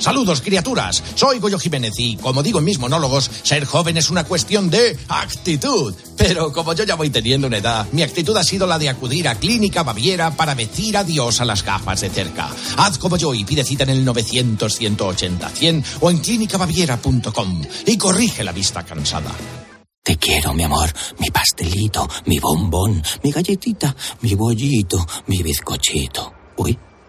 Saludos, criaturas. Soy Goyo Jiménez y, como digo en mis monólogos, ser joven es una cuestión de actitud. Pero como yo ya voy teniendo una edad, mi actitud ha sido la de acudir a Clínica Baviera para decir adiós a las gafas de cerca. Haz como yo y pide cita en el 900-180-100 o en clínicabaviera.com y corrige la vista cansada. Te quiero, mi amor, mi pastelito, mi bombón, mi galletita, mi bollito, mi bizcochito. Uy.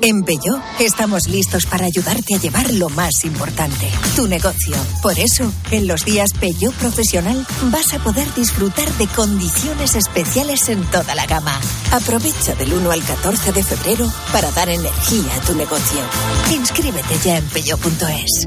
En Peugeot estamos listos para ayudarte a llevar lo más importante, tu negocio. Por eso, en los días Peugeot Profesional vas a poder disfrutar de condiciones especiales en toda la gama. Aprovecha del 1 al 14 de febrero para dar energía a tu negocio. Inscríbete ya en peugeot.es.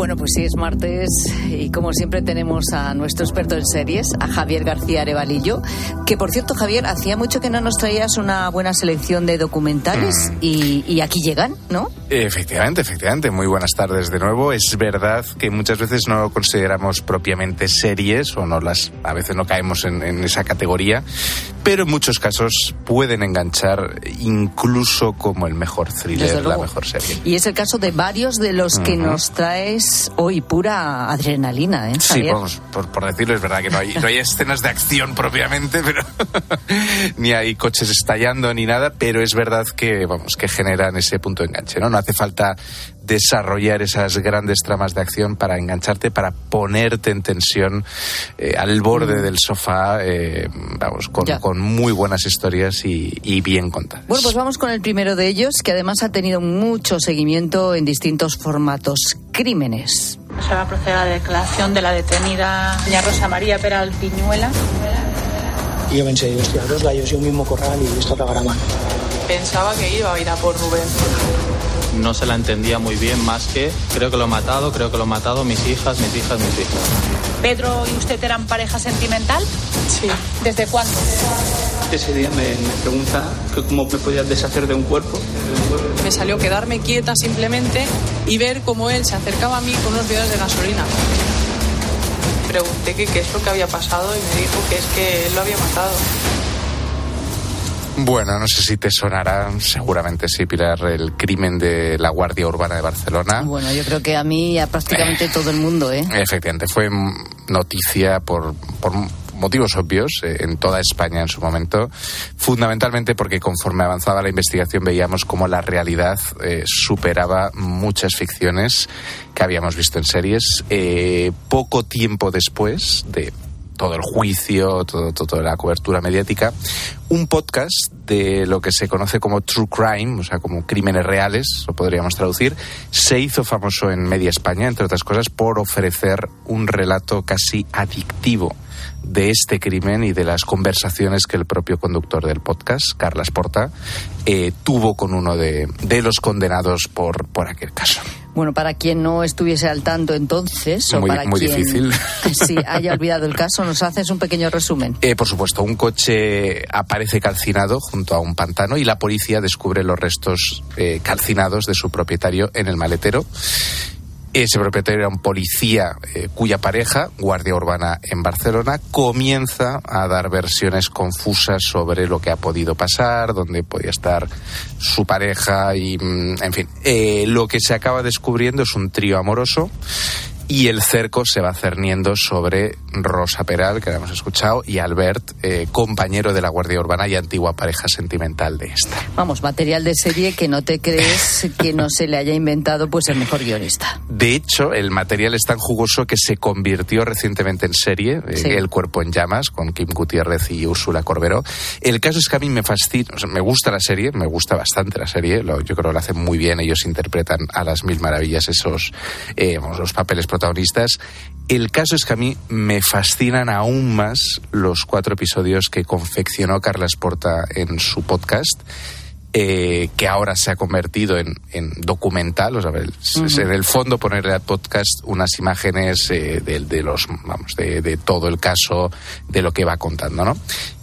Bueno, pues sí, es martes y como siempre tenemos a nuestro experto en series, a Javier García Arevalillo, que por cierto, Javier, hacía mucho que no nos traías una buena selección de documentales y, y aquí llegan, ¿no? Efectivamente, efectivamente. Muy buenas tardes de nuevo. Es verdad que muchas veces no lo consideramos propiamente series o no las, a veces no caemos en, en esa categoría, pero en muchos casos pueden enganchar incluso como el mejor thriller, la mejor serie. Y es el caso de varios de los que nos traes hoy, pura adrenalina, ¿eh? Sí, vamos, por, por decirlo, es verdad que no hay, no hay escenas de acción propiamente, pero <laughs> ni hay coches estallando ni nada, pero es verdad que, vamos, que generan ese punto de enganche, ¿no? No hace falta desarrollar esas grandes tramas de acción para engancharte, para ponerte en tensión eh, al borde Mm. del sofá, eh, vamos, con, con muy buenas historias y, y bien contadas. Bueno, pues vamos con el primero de ellos, que además ha tenido mucho seguimiento en distintos formatos. Crímenes. Se va a proceder a la declaración de la detenida doña Rosa María Peral Piñuela. Y yo pensé, hostia, dos gallos y un mismo corral y esto acabará mal. Pensaba que iba a ir a por Rubén. No se la entendía muy bien, más que creo que lo he matado, creo que lo he matado, mis hijas, mis hijas, mis hijas. ¿Pedro y usted eran pareja sentimental? Sí. ¿Desde cuándo? Ese día me, me pregunta que cómo me podía deshacer de un cuerpo. Me salió quedarme quieta simplemente y ver cómo él se acercaba a mí con unos bidones de gasolina. Pregunté que qué es lo que había pasado y me dijo que es que él lo había matado. Bueno, no sé si te sonará, seguramente sí, Pilar, el crimen de la Guardia Urbana de Barcelona. Bueno, yo creo que a mí y a prácticamente todo el mundo, ¿eh? Efectivamente, fue noticia por, por motivos obvios eh, en toda España en su momento, fundamentalmente porque conforme avanzaba la investigación veíamos cómo la realidad eh, superaba muchas ficciones que habíamos visto en series. Eh, poco tiempo después de todo el juicio, todo, toda la cobertura mediática, un podcast de lo que se conoce como True Crime, o sea, como crímenes reales, lo podríamos traducir, se hizo famoso en media España, entre otras cosas, por ofrecer un relato casi adictivo de este crimen y de las conversaciones que el propio conductor del podcast, Carlas Porta, eh, tuvo con uno de, de los condenados por, por aquel caso. Bueno, para quien no estuviese al tanto entonces, o Muy- para muy quien difícil. <laughs> sí, haya olvidado el caso, nos haces un pequeño resumen. Eh, por supuesto, un coche aparece calcinado junto a un pantano y la policía descubre los restos eh, calcinados de su propietario en el maletero. Ese propietario era un policía eh, cuya pareja, guardia urbana en Barcelona, comienza a dar versiones confusas sobre lo que ha podido pasar, dónde podía estar su pareja y, mm, en fin, Eh, lo que se acaba descubriendo es un trío amoroso y el cerco se va cerniendo sobre Rosa Peral, que la hemos escuchado, y Albert, eh, compañero de la Guardia Urbana y antigua pareja sentimental de esta. Vamos, material de serie que no te crees que no se le haya inventado pues el mejor guionista. De hecho, el material es tan jugoso que se convirtió recientemente en serie, eh, Sí. El cuerpo en llamas, con Kim Gutiérrez y Úrsula Corberó. El caso es que a mí me fascina, o sea, me gusta la serie, me gusta bastante la serie, lo- yo creo que lo hacen muy bien, ellos interpretan a las mil maravillas esos eh, los papeles protagonistas. El caso es que a mí me fascinan aún más los cuatro episodios que confeccionó Carlas Porta en su podcast eh, que ahora se ha convertido en, en documental, o sea, el- en el fondo ponerle al podcast unas imágenes eh, de, de los, vamos, de, de todo el caso, de lo que va contando, ¿no?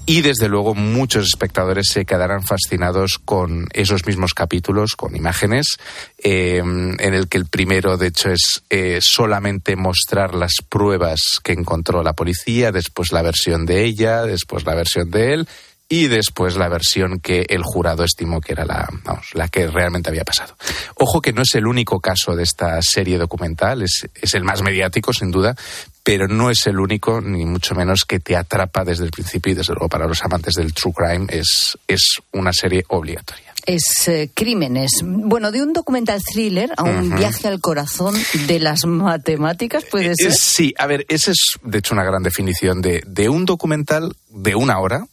Y desde luego muchos espectadores se quedarán fascinados con esos mismos capítulos, con imágenes, eh, en el que el primero, de hecho, es eh, solamente mostrar las pruebas que encontró la policía, después la versión de ella, después la versión de él y después la versión que el jurado estimó que era la, vamos, la que realmente había pasado. Ojo que no es el único caso de esta serie documental, es, es el más mediático sin duda, pero no es el único, ni mucho menos que te atrapa desde el principio y desde luego para los amantes del true crime es, es una serie obligatoria. Es eh, Crímenes. Bueno, de un documental thriller a un viaje al corazón de las matemáticas, puede ser. Eh, Sí, a ver, esa es de hecho una gran definición de, de un documental de una hora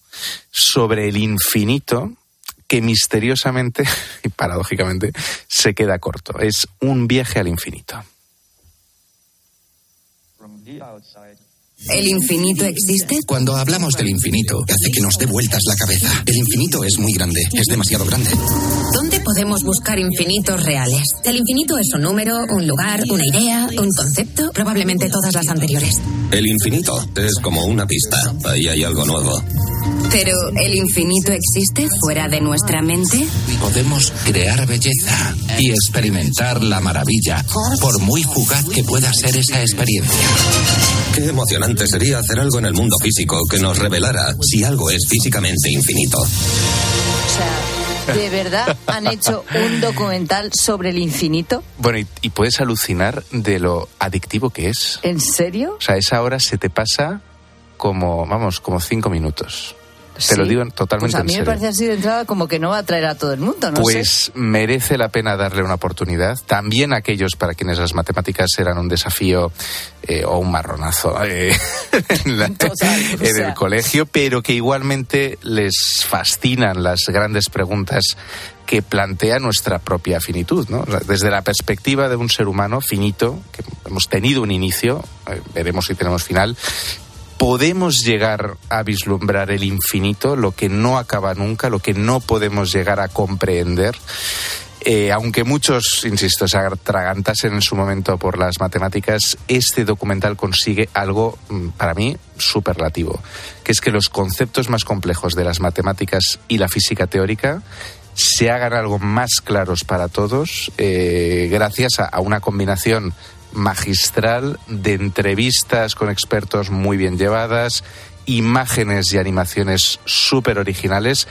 sobre el infinito que misteriosamente <laughs> y paradójicamente se queda corto. Es un viaje al infinito. ¿El infinito existe? Cuando hablamos del infinito, hace que nos dé vueltas la cabeza. El infinito es muy grande, es demasiado grande. ¿Dónde podemos buscar infinitos reales? El infinito es un número, un lugar, una idea, un concepto, probablemente todas las anteriores. El infinito es como una pista. Ahí hay algo nuevo. Pero ¿el infinito existe fuera de nuestra mente? Podemos crear belleza y experimentar la maravilla, por muy fugaz que pueda ser esa experiencia. Qué emocionante sería hacer algo en el mundo físico que nos revelara si algo es físicamente infinito. O sea, ¿de verdad han hecho un documental sobre el infinito? Bueno, y, y puedes alucinar de lo adictivo que es. ¿En serio? O sea, esa hora se te pasa como, vamos, como cinco minutos. Te lo digo totalmente Pues a en mí me parece así de entrada como que no va a atraer a todo el mundo, no pues sé. merece la pena darle una oportunidad. También a aquellos para quienes las matemáticas eran un desafío eh, o un marronazo eh, <laughs> en, la- en sea. el colegio, pero que igualmente les fascinan las grandes preguntas que plantea nuestra propia finitud. desde la perspectiva de un ser humano finito, que hemos tenido un inicio, eh, veremos si tenemos final, podemos llegar a vislumbrar el infinito, lo que no acaba nunca, lo que no podemos llegar a comprender. Eh, aunque muchos, insisto, se atragantasen en su momento por las matemáticas, este documental consigue algo, mm, para mí, superlativo, que es que los conceptos más complejos de las matemáticas y la física teórica se hagan algo más claros para todos eh, gracias a, a una combinación magistral de entrevistas con expertos muy bien llevadas, imágenes y animaciones súper originales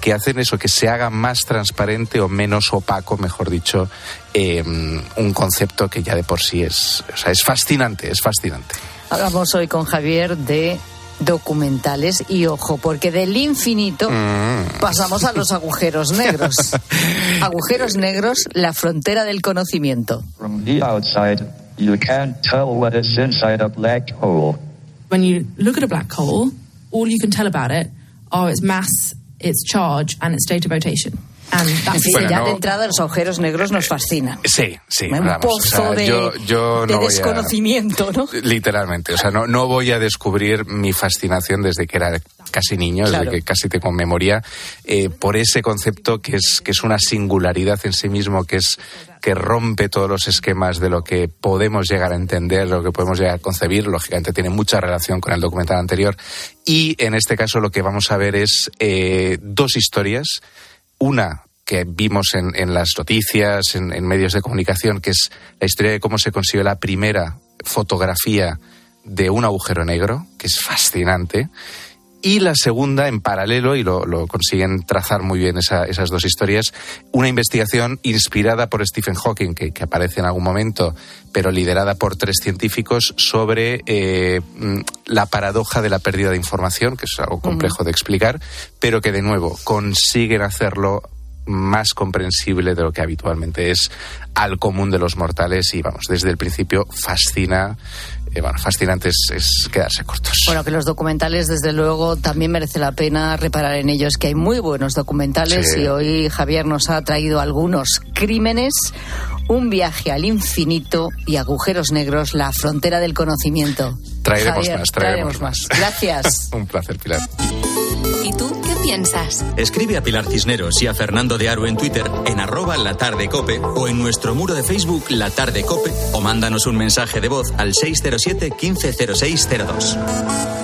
que hacen eso, que se haga más transparente o menos opaco, mejor dicho, eh, un concepto que ya de por sí es, o sea, es fascinante, es fascinante. Hablamos hoy con Javier de documentales y ojo, porque del infinito Mm. pasamos a los agujeros negros. <laughs> agujeros negros, la frontera del conocimiento. From the outside, you can't tell what is inside a black hole. when you look at a black hole, all you can tell about it are its mass, its charge, and its state of rotation. Fin, Bueno, ya no- de entrada los agujeros negros nos fascinan. Sí, sí, Un vamos, o sea, pozo de, yo, yo de no voy a- desconocimiento, ¿no? Literalmente, o sea, no, no voy a descubrir mi fascinación desde que era casi niño, Claro. desde que casi tengo memoria, eh, por ese concepto que es, que es una singularidad en sí mismo, que es que rompe todos los esquemas de lo que podemos llegar a entender, lo que podemos llegar a concebir. Lógicamente tiene mucha relación con el documental anterior. Y en este caso lo que vamos a ver es eh, dos historias. Una que vimos en, las noticias, en, en medios de comunicación, que es la historia de cómo se consiguió la primera fotografía de un agujero negro, que es fascinante. Y la segunda, en paralelo, y lo, lo consiguen trazar muy bien esa- esas dos historias, una investigación inspirada por Stephen Hawking, que, que aparece en algún momento, pero liderada por tres científicos, sobre eh, mm, la paradoja de la pérdida de información, que es algo complejo de explicar, pero que de nuevo consiguen hacerlo más comprensible de lo que habitualmente es al común de los mortales y vamos, desde el principio fascina, eh, bueno, fascinante es, es quedarse cortos. Bueno, que los documentales, desde luego, también merece la pena reparar en ellos, que hay muy buenos documentales Sí. y hoy Javier nos ha traído algunos crímenes, un viaje al infinito y agujeros negros, la frontera del conocimiento. Traeremos Javier, más, traeremos más. Gracias. <laughs> Un placer, Pilar. ¿Y tú qué piensas? Escribe a Pilar Cisneros y a Fernando de Aro en Twitter en arroba la tarde cope o en nuestro muro de Facebook La Tarde Cope o mándanos un mensaje de voz al 607 150602.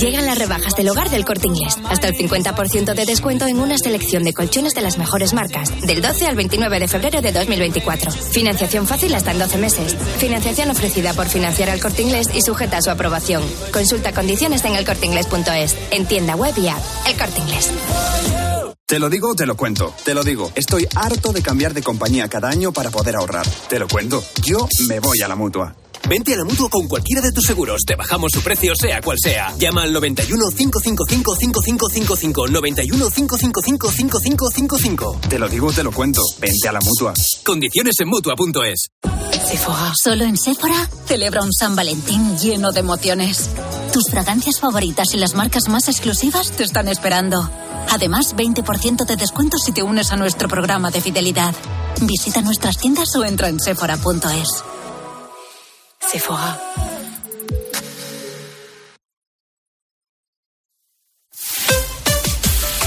Llegan las rebajas del hogar del corte inglés. Hasta el 50% de descuento en una selección de colchones de las mejores marcas. Del 12 al 29 de febrero de 2024. Financiación fácil hasta en 12 meses. Financiación ofrecida por financiar al corte inglés y sujeta a su aprobación. Consulta condiciones en elcorteinglés.es. En tienda web y app. El corte inglés. Te lo digo, te lo cuento. Te lo digo. Estoy harto de cambiar de compañía cada año para poder ahorrar. Te lo cuento. Yo me voy a la mutua. Vente a la mutua con cualquiera de tus seguros. Te bajamos su precio, sea cual sea. Llama al 91 555 5555. 91 555 5555. Te lo digo, te lo cuento. Vente a la mutua. Condiciones en mutua.es. Sephora. Solo en Sephora celebra un San Valentín lleno de emociones. Tus fragancias favoritas y las marcas más exclusivas te están esperando. Además, 20% de descuento si te unes a nuestro programa de fidelidad. Visita nuestras tiendas o entra en sephora.es. Sephora.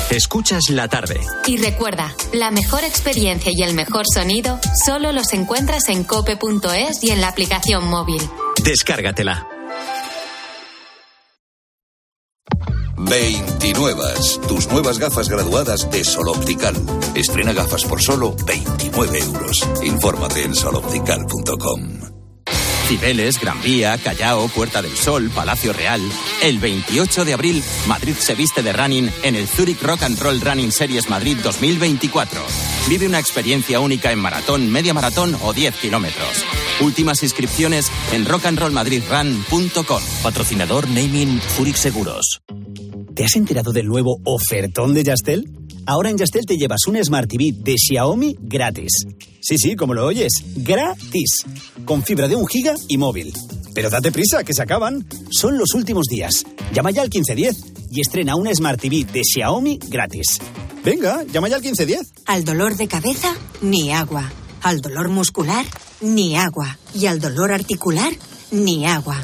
Escuchas la tarde. Y recuerda, la mejor experiencia y el mejor sonido solo los encuentras en cope.es y en la aplicación móvil. Descárgatela. 29. Tus nuevas gafas graduadas de Sol Optical. Estrena gafas por solo 29 euros. Infórmate en soloptical.com. Cibeles, Gran Vía, Callao, Puerta del Sol, Palacio Real. El 28 de abril, Madrid se viste de running en el Zurich Rock and Roll Running Series Madrid 2024. Vive una experiencia única en maratón, media maratón o 10 kilómetros. Últimas inscripciones en rockandrollmadridrun.com. Patrocinador Naming Zurich Seguros. ¿Te has enterado del nuevo ofertón de Yastel? Ahora en Yastel te llevas un Smart TV de Xiaomi gratis. Sí, sí, como lo oyes, gratis. Con fibra de un giga y móvil. Pero date prisa, que se acaban. Son los últimos días. Llama ya al 1510 y estrena un Smart TV de Xiaomi gratis. Venga, llama ya al 1510. Al dolor de cabeza, ni agua. Al dolor muscular, ni agua. Y al dolor articular, ni agua.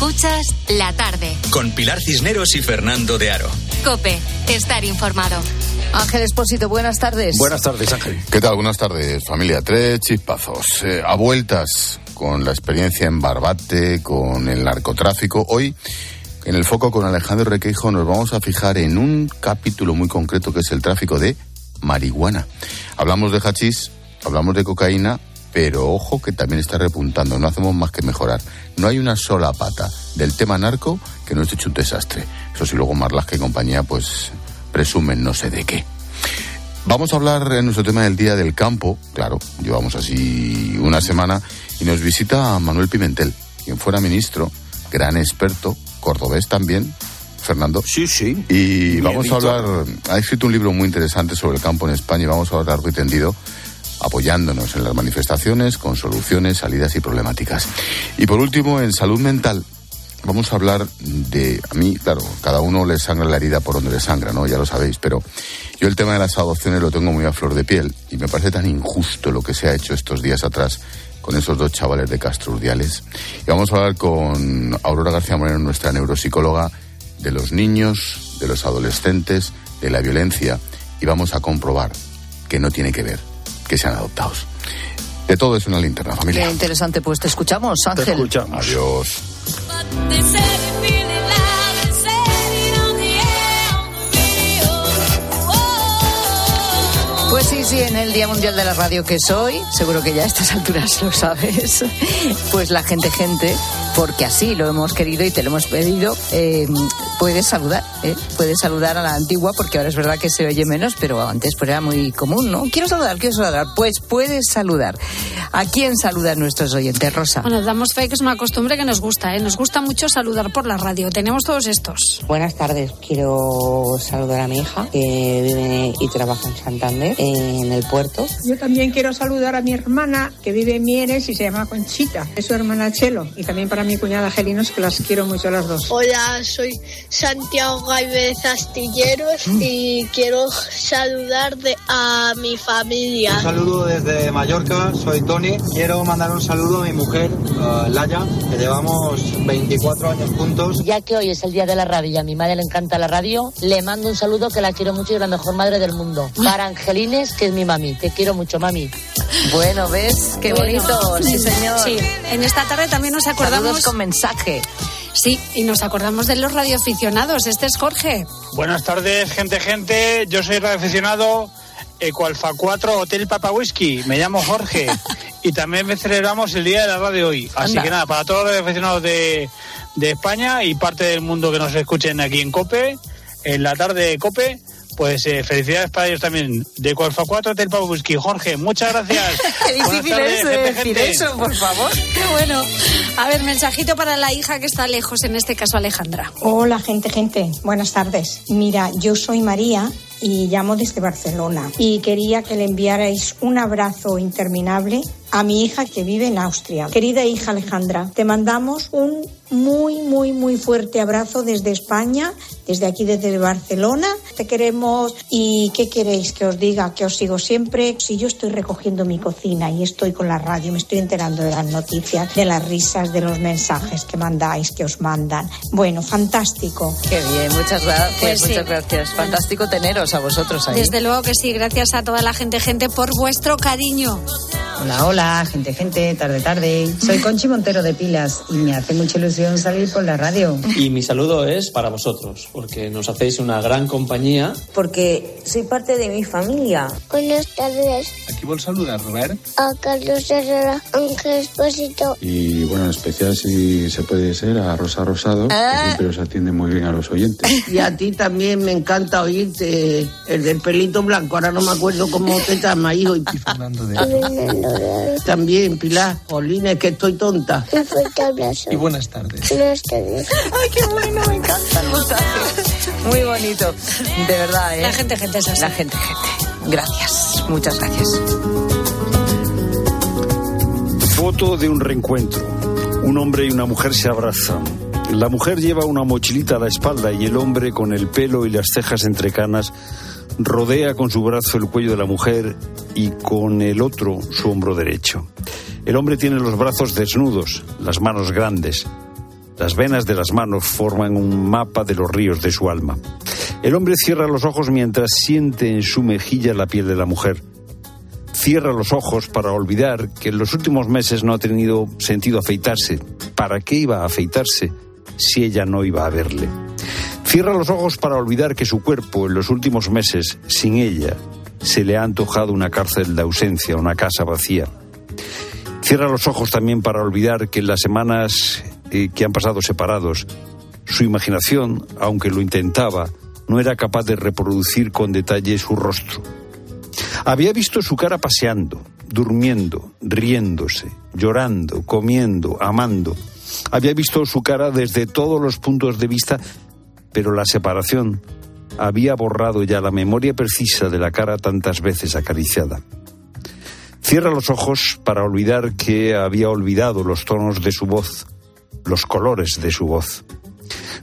Escuchas la tarde. Con Pilar Cisneros y Fernando de Aro. Cope, estar informado. Ángel Espósito, buenas tardes. Buenas tardes, Ángel. ¿Qué tal? Buenas tardes, familia. Tres chispazos. Eh, a vueltas con la experiencia en Barbate, con el narcotráfico. Hoy, en el foco con Alejandro Requeijo, nos vamos a fijar en un capítulo muy concreto que es el tráfico de marihuana. Hablamos de hachís, hablamos de cocaína, pero ojo que también está repuntando. No hacemos más que mejorar. No hay una sola pata del tema narco que no esté hecho un desastre. Eso sí, luego Marlaska y compañía, pues presumen no sé de qué. Vamos a hablar en nuestro tema del Día del Campo, claro, llevamos así una semana, y nos visita Manuel Pimentel, quien fuera ministro, gran experto, cordobés también, Fernando. Sí, sí. Y vamos a hablar, ha escrito un libro muy interesante sobre el campo en España y vamos a hablar largo y tendido, apoyándonos en las manifestaciones, con soluciones, salidas y problemáticas. Y por último, en salud mental, vamos a hablar de, a mí, claro, cada uno le sangra la herida por donde le sangra, ¿no? Ya lo sabéis, pero yo el tema de las adopciones lo tengo muy a flor de piel y me parece tan injusto lo que se ha hecho estos días atrás con esos dos chavales de Castro Urdiales. Y vamos a hablar con Aurora García Moreno, nuestra neuropsicóloga, de los niños, de los adolescentes, de la violencia y vamos a comprobar que no tiene que ver, que sean adoptados. De todo es una linterna, familia. Qué interesante, pues te escuchamos, Ángel. Adiós. Pues sí, sí, en el Día Mundial de la Radio que es hoy, seguro que ya a estas alturas lo sabes, <laughs> pues la gente, gente, porque así lo hemos querido y te lo hemos pedido, eh, puedes saludar, ¿eh? puedes saludar a la antigua, porque ahora es verdad que se oye menos, pero antes pues era muy común, ¿no? Quiero saludar, quiero saludar, pues puedes saludar. ¿A quién saludan nuestros oyentes, Rosa? Bueno, damos fe que es una costumbre que nos gusta, ¿eh? Nos gusta mucho saludar por la radio. Tenemos todos estos. Buenas tardes. Quiero saludar a mi hija que vive y trabaja en Santander, en el puerto. Yo también quiero saludar a mi hermana que vive en Mieres y se llama Conchita. Es su hermana Chelo. Y también para mi cuñada Gelinos, que las quiero mucho a las dos. Hola, soy Santiago Gaibez Astilleros y quiero saludar de- a mi familia. Un saludo desde Mallorca, soy Tony. Quiero mandar un saludo a mi mujer, a Laia, que llevamos 24 años juntos. Ya que hoy es el día de la radio y a mi madre le encanta la radio, le mando un saludo que la quiero mucho y es la mejor madre del mundo. Para Angelines, que es mi mami. Te quiero mucho, mami. Bueno, ¿ves? Qué Bueno, bonito, sí señor. Sí, en esta tarde también nos acordamos. Saludos con mensaje. Sí, y nos acordamos de los radioaficionados. Este es Jorge. Buenas tardes, gente, gente. Yo soy radioaficionado Ecoalfa 4 Hotel Papa Whisky. Me llamo Jorge <laughs> y también me celebramos el Día de la Radio hoy. Así Anda. que nada, para todos los radioaficionados de, de España y parte del mundo que nos escuchen aquí en COPE, en la tarde de COPE, Pues eh, felicidades para ellos también. De Colfa 4 del Whisky. Jorge, muchas gracias. <laughs> Qué difícil es decir eso, por favor. <laughs> Qué bueno. A ver, mensajito para la hija que está lejos, en este caso Alejandra. Hola, gente, gente. Buenas tardes. Mira, yo soy María y llamo desde Barcelona y quería que le enviarais un abrazo interminable a mi hija que vive en Austria. Querida hija Alejandra, te mandamos un muy, muy, muy fuerte abrazo desde España, desde aquí, desde Barcelona. Te queremos y ¿qué queréis que os diga? Que os sigo siempre. Si yo estoy recogiendo mi cocina y estoy con la radio, me estoy enterando de las noticias, de las risas, de los mensajes que mandáis, que os mandan. Bueno, fantástico. Qué bien, muchas gracias, Pues sí. muchas gracias. Fantástico teneros a vosotros ahí. Desde luego que sí, gracias a toda la gente, gente, por vuestro cariño. Hola, hola, gente, gente, tarde, tarde. Soy Conchi Montero de Pilas y me hace mucha ilusión salir por la radio. Y mi saludo es para vosotros, porque nos hacéis una gran compañía. Porque soy parte de mi familia. Buenas tardes. Aquí vol saludar, Robert. A Carlos Herrera, Ángel Espósito. Y bueno, en especial si se puede ser a Rosa Rosado, que siempre os atiende muy bien a los oyentes. Y a ti también me encanta oírte, el del pelito blanco. Ahora no me acuerdo cómo te llamas, hijo. <laughs> Y También, Pilar. Jolines, que estoy tonta. Un fuerte abrazo. Y buenas tardes. Buenas tardes. Ay, qué bueno, me encanta el mensaje. Muy bonito. De verdad, ¿eh? La gente, gente es así. La gente, gente. Gracias. Muchas gracias. Foto de un reencuentro. Un hombre y una mujer se abrazan. La mujer lleva una mochilita a la espalda y el hombre, con el pelo y las cejas entre canas, rodea con su brazo el cuello de la mujer y con el otro su hombro derecho. El hombre tiene los brazos desnudos, las manos grandes. Las venas de las manos forman un mapa de los ríos de su alma. El hombre cierra los ojos mientras siente en su mejilla la piel de la mujer cierra los ojos para olvidar que en los últimos meses no ha tenido sentido afeitarse. ¿Para qué iba a afeitarse si ella no iba a verle? Cierra los ojos para olvidar que su cuerpo en los últimos meses, sin ella, se le ha antojado una cárcel de ausencia, una casa vacía. Cierra los ojos también para olvidar que en las semanas eh, que han pasado separados, su imaginación, aunque lo intentaba, no era capaz de reproducir con detalle su rostro. Había visto su cara paseando, durmiendo, riéndose, llorando, comiendo, amando. Había visto su cara desde todos los puntos de vista, pero la separación había borrado ya la memoria precisa de la cara tantas veces acariciada. Cierra los ojos para olvidar que había olvidado los tonos de su voz, los colores de su voz.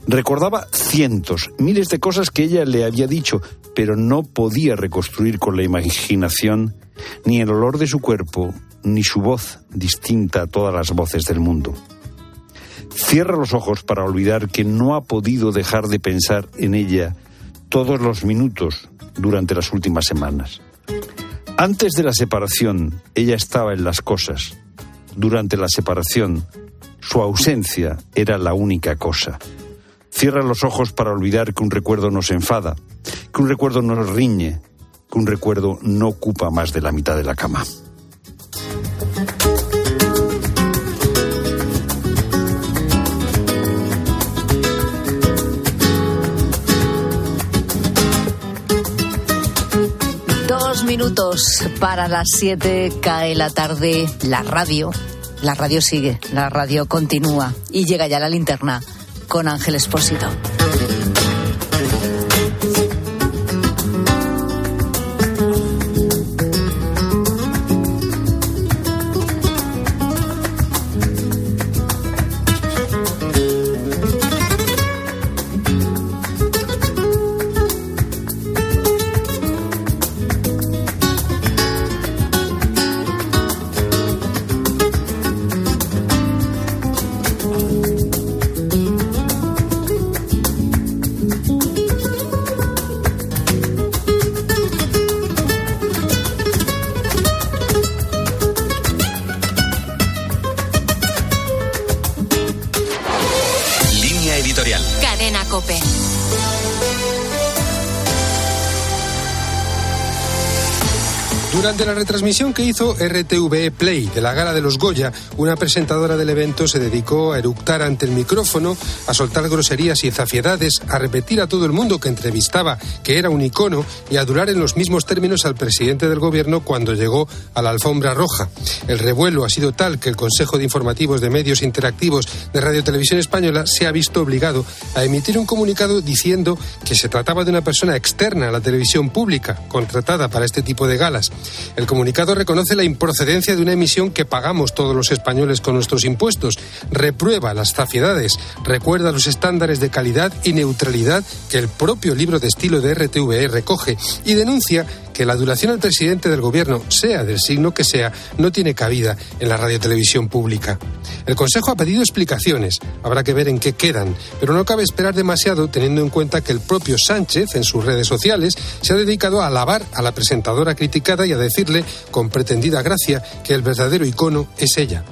Recordaba cientos, miles de cosas que ella le había dicho, pero no podía reconstruir con la imaginación ni el olor de su cuerpo, ni su voz distinta a todas las voces del mundo. Cierra los ojos para olvidar que no ha podido dejar de pensar en ella todos los minutos durante las últimas semanas. Antes de la separación, ella estaba en las cosas. Durante la separación, su ausencia era la única cosa. Cierra los ojos para olvidar que un recuerdo nos enfada, que un recuerdo nos riñe, que un recuerdo no ocupa más de la mitad de la cama. Minutos para las siete cae la tarde. La radio, la radio sigue, la radio continúa y llega ya la linterna con Ángel Espósito. Retransmisión que hizo RTVE Play de la gala de los Goya, una presentadora del evento se dedicó a eructar ante el micrófono, a soltar groserías y zafiedades, a repetir a todo el mundo que entrevistaba que era un icono y a adular en los mismos términos al presidente del gobierno cuando llegó a la alfombra roja. El revuelo ha sido tal que el Consejo de Informativos de Medios Interactivos de Radio Televisión Española se ha visto obligado a emitir un comunicado diciendo que se trataba de una persona externa a la televisión pública, contratada para este tipo de galas. El comunicado reconoce la improcedencia de una emisión que pagamos todos los españoles con nuestros impuestos, reprueba las zafiedades, recuerda los estándares de calidad y neutralidad que el propio libro de estilo de RTVE recoge y denuncia que la adulación al presidente del gobierno, sea del signo que sea, no tiene cabida en la radiotelevisión pública. El Consejo ha pedido explicaciones, habrá que ver en qué quedan, pero no cabe esperar demasiado teniendo en cuenta que el propio Sánchez en sus redes sociales se ha dedicado a alabar a la presentadora criticada y a decirle con pretendida gracia que el verdadero icono es ella.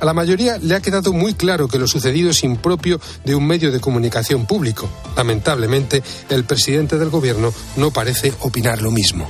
A la mayoría le ha quedado muy claro que lo sucedido es impropio de un medio de comunicación público. Lamentablemente, el presidente del gobierno no parece opinar lo mismo.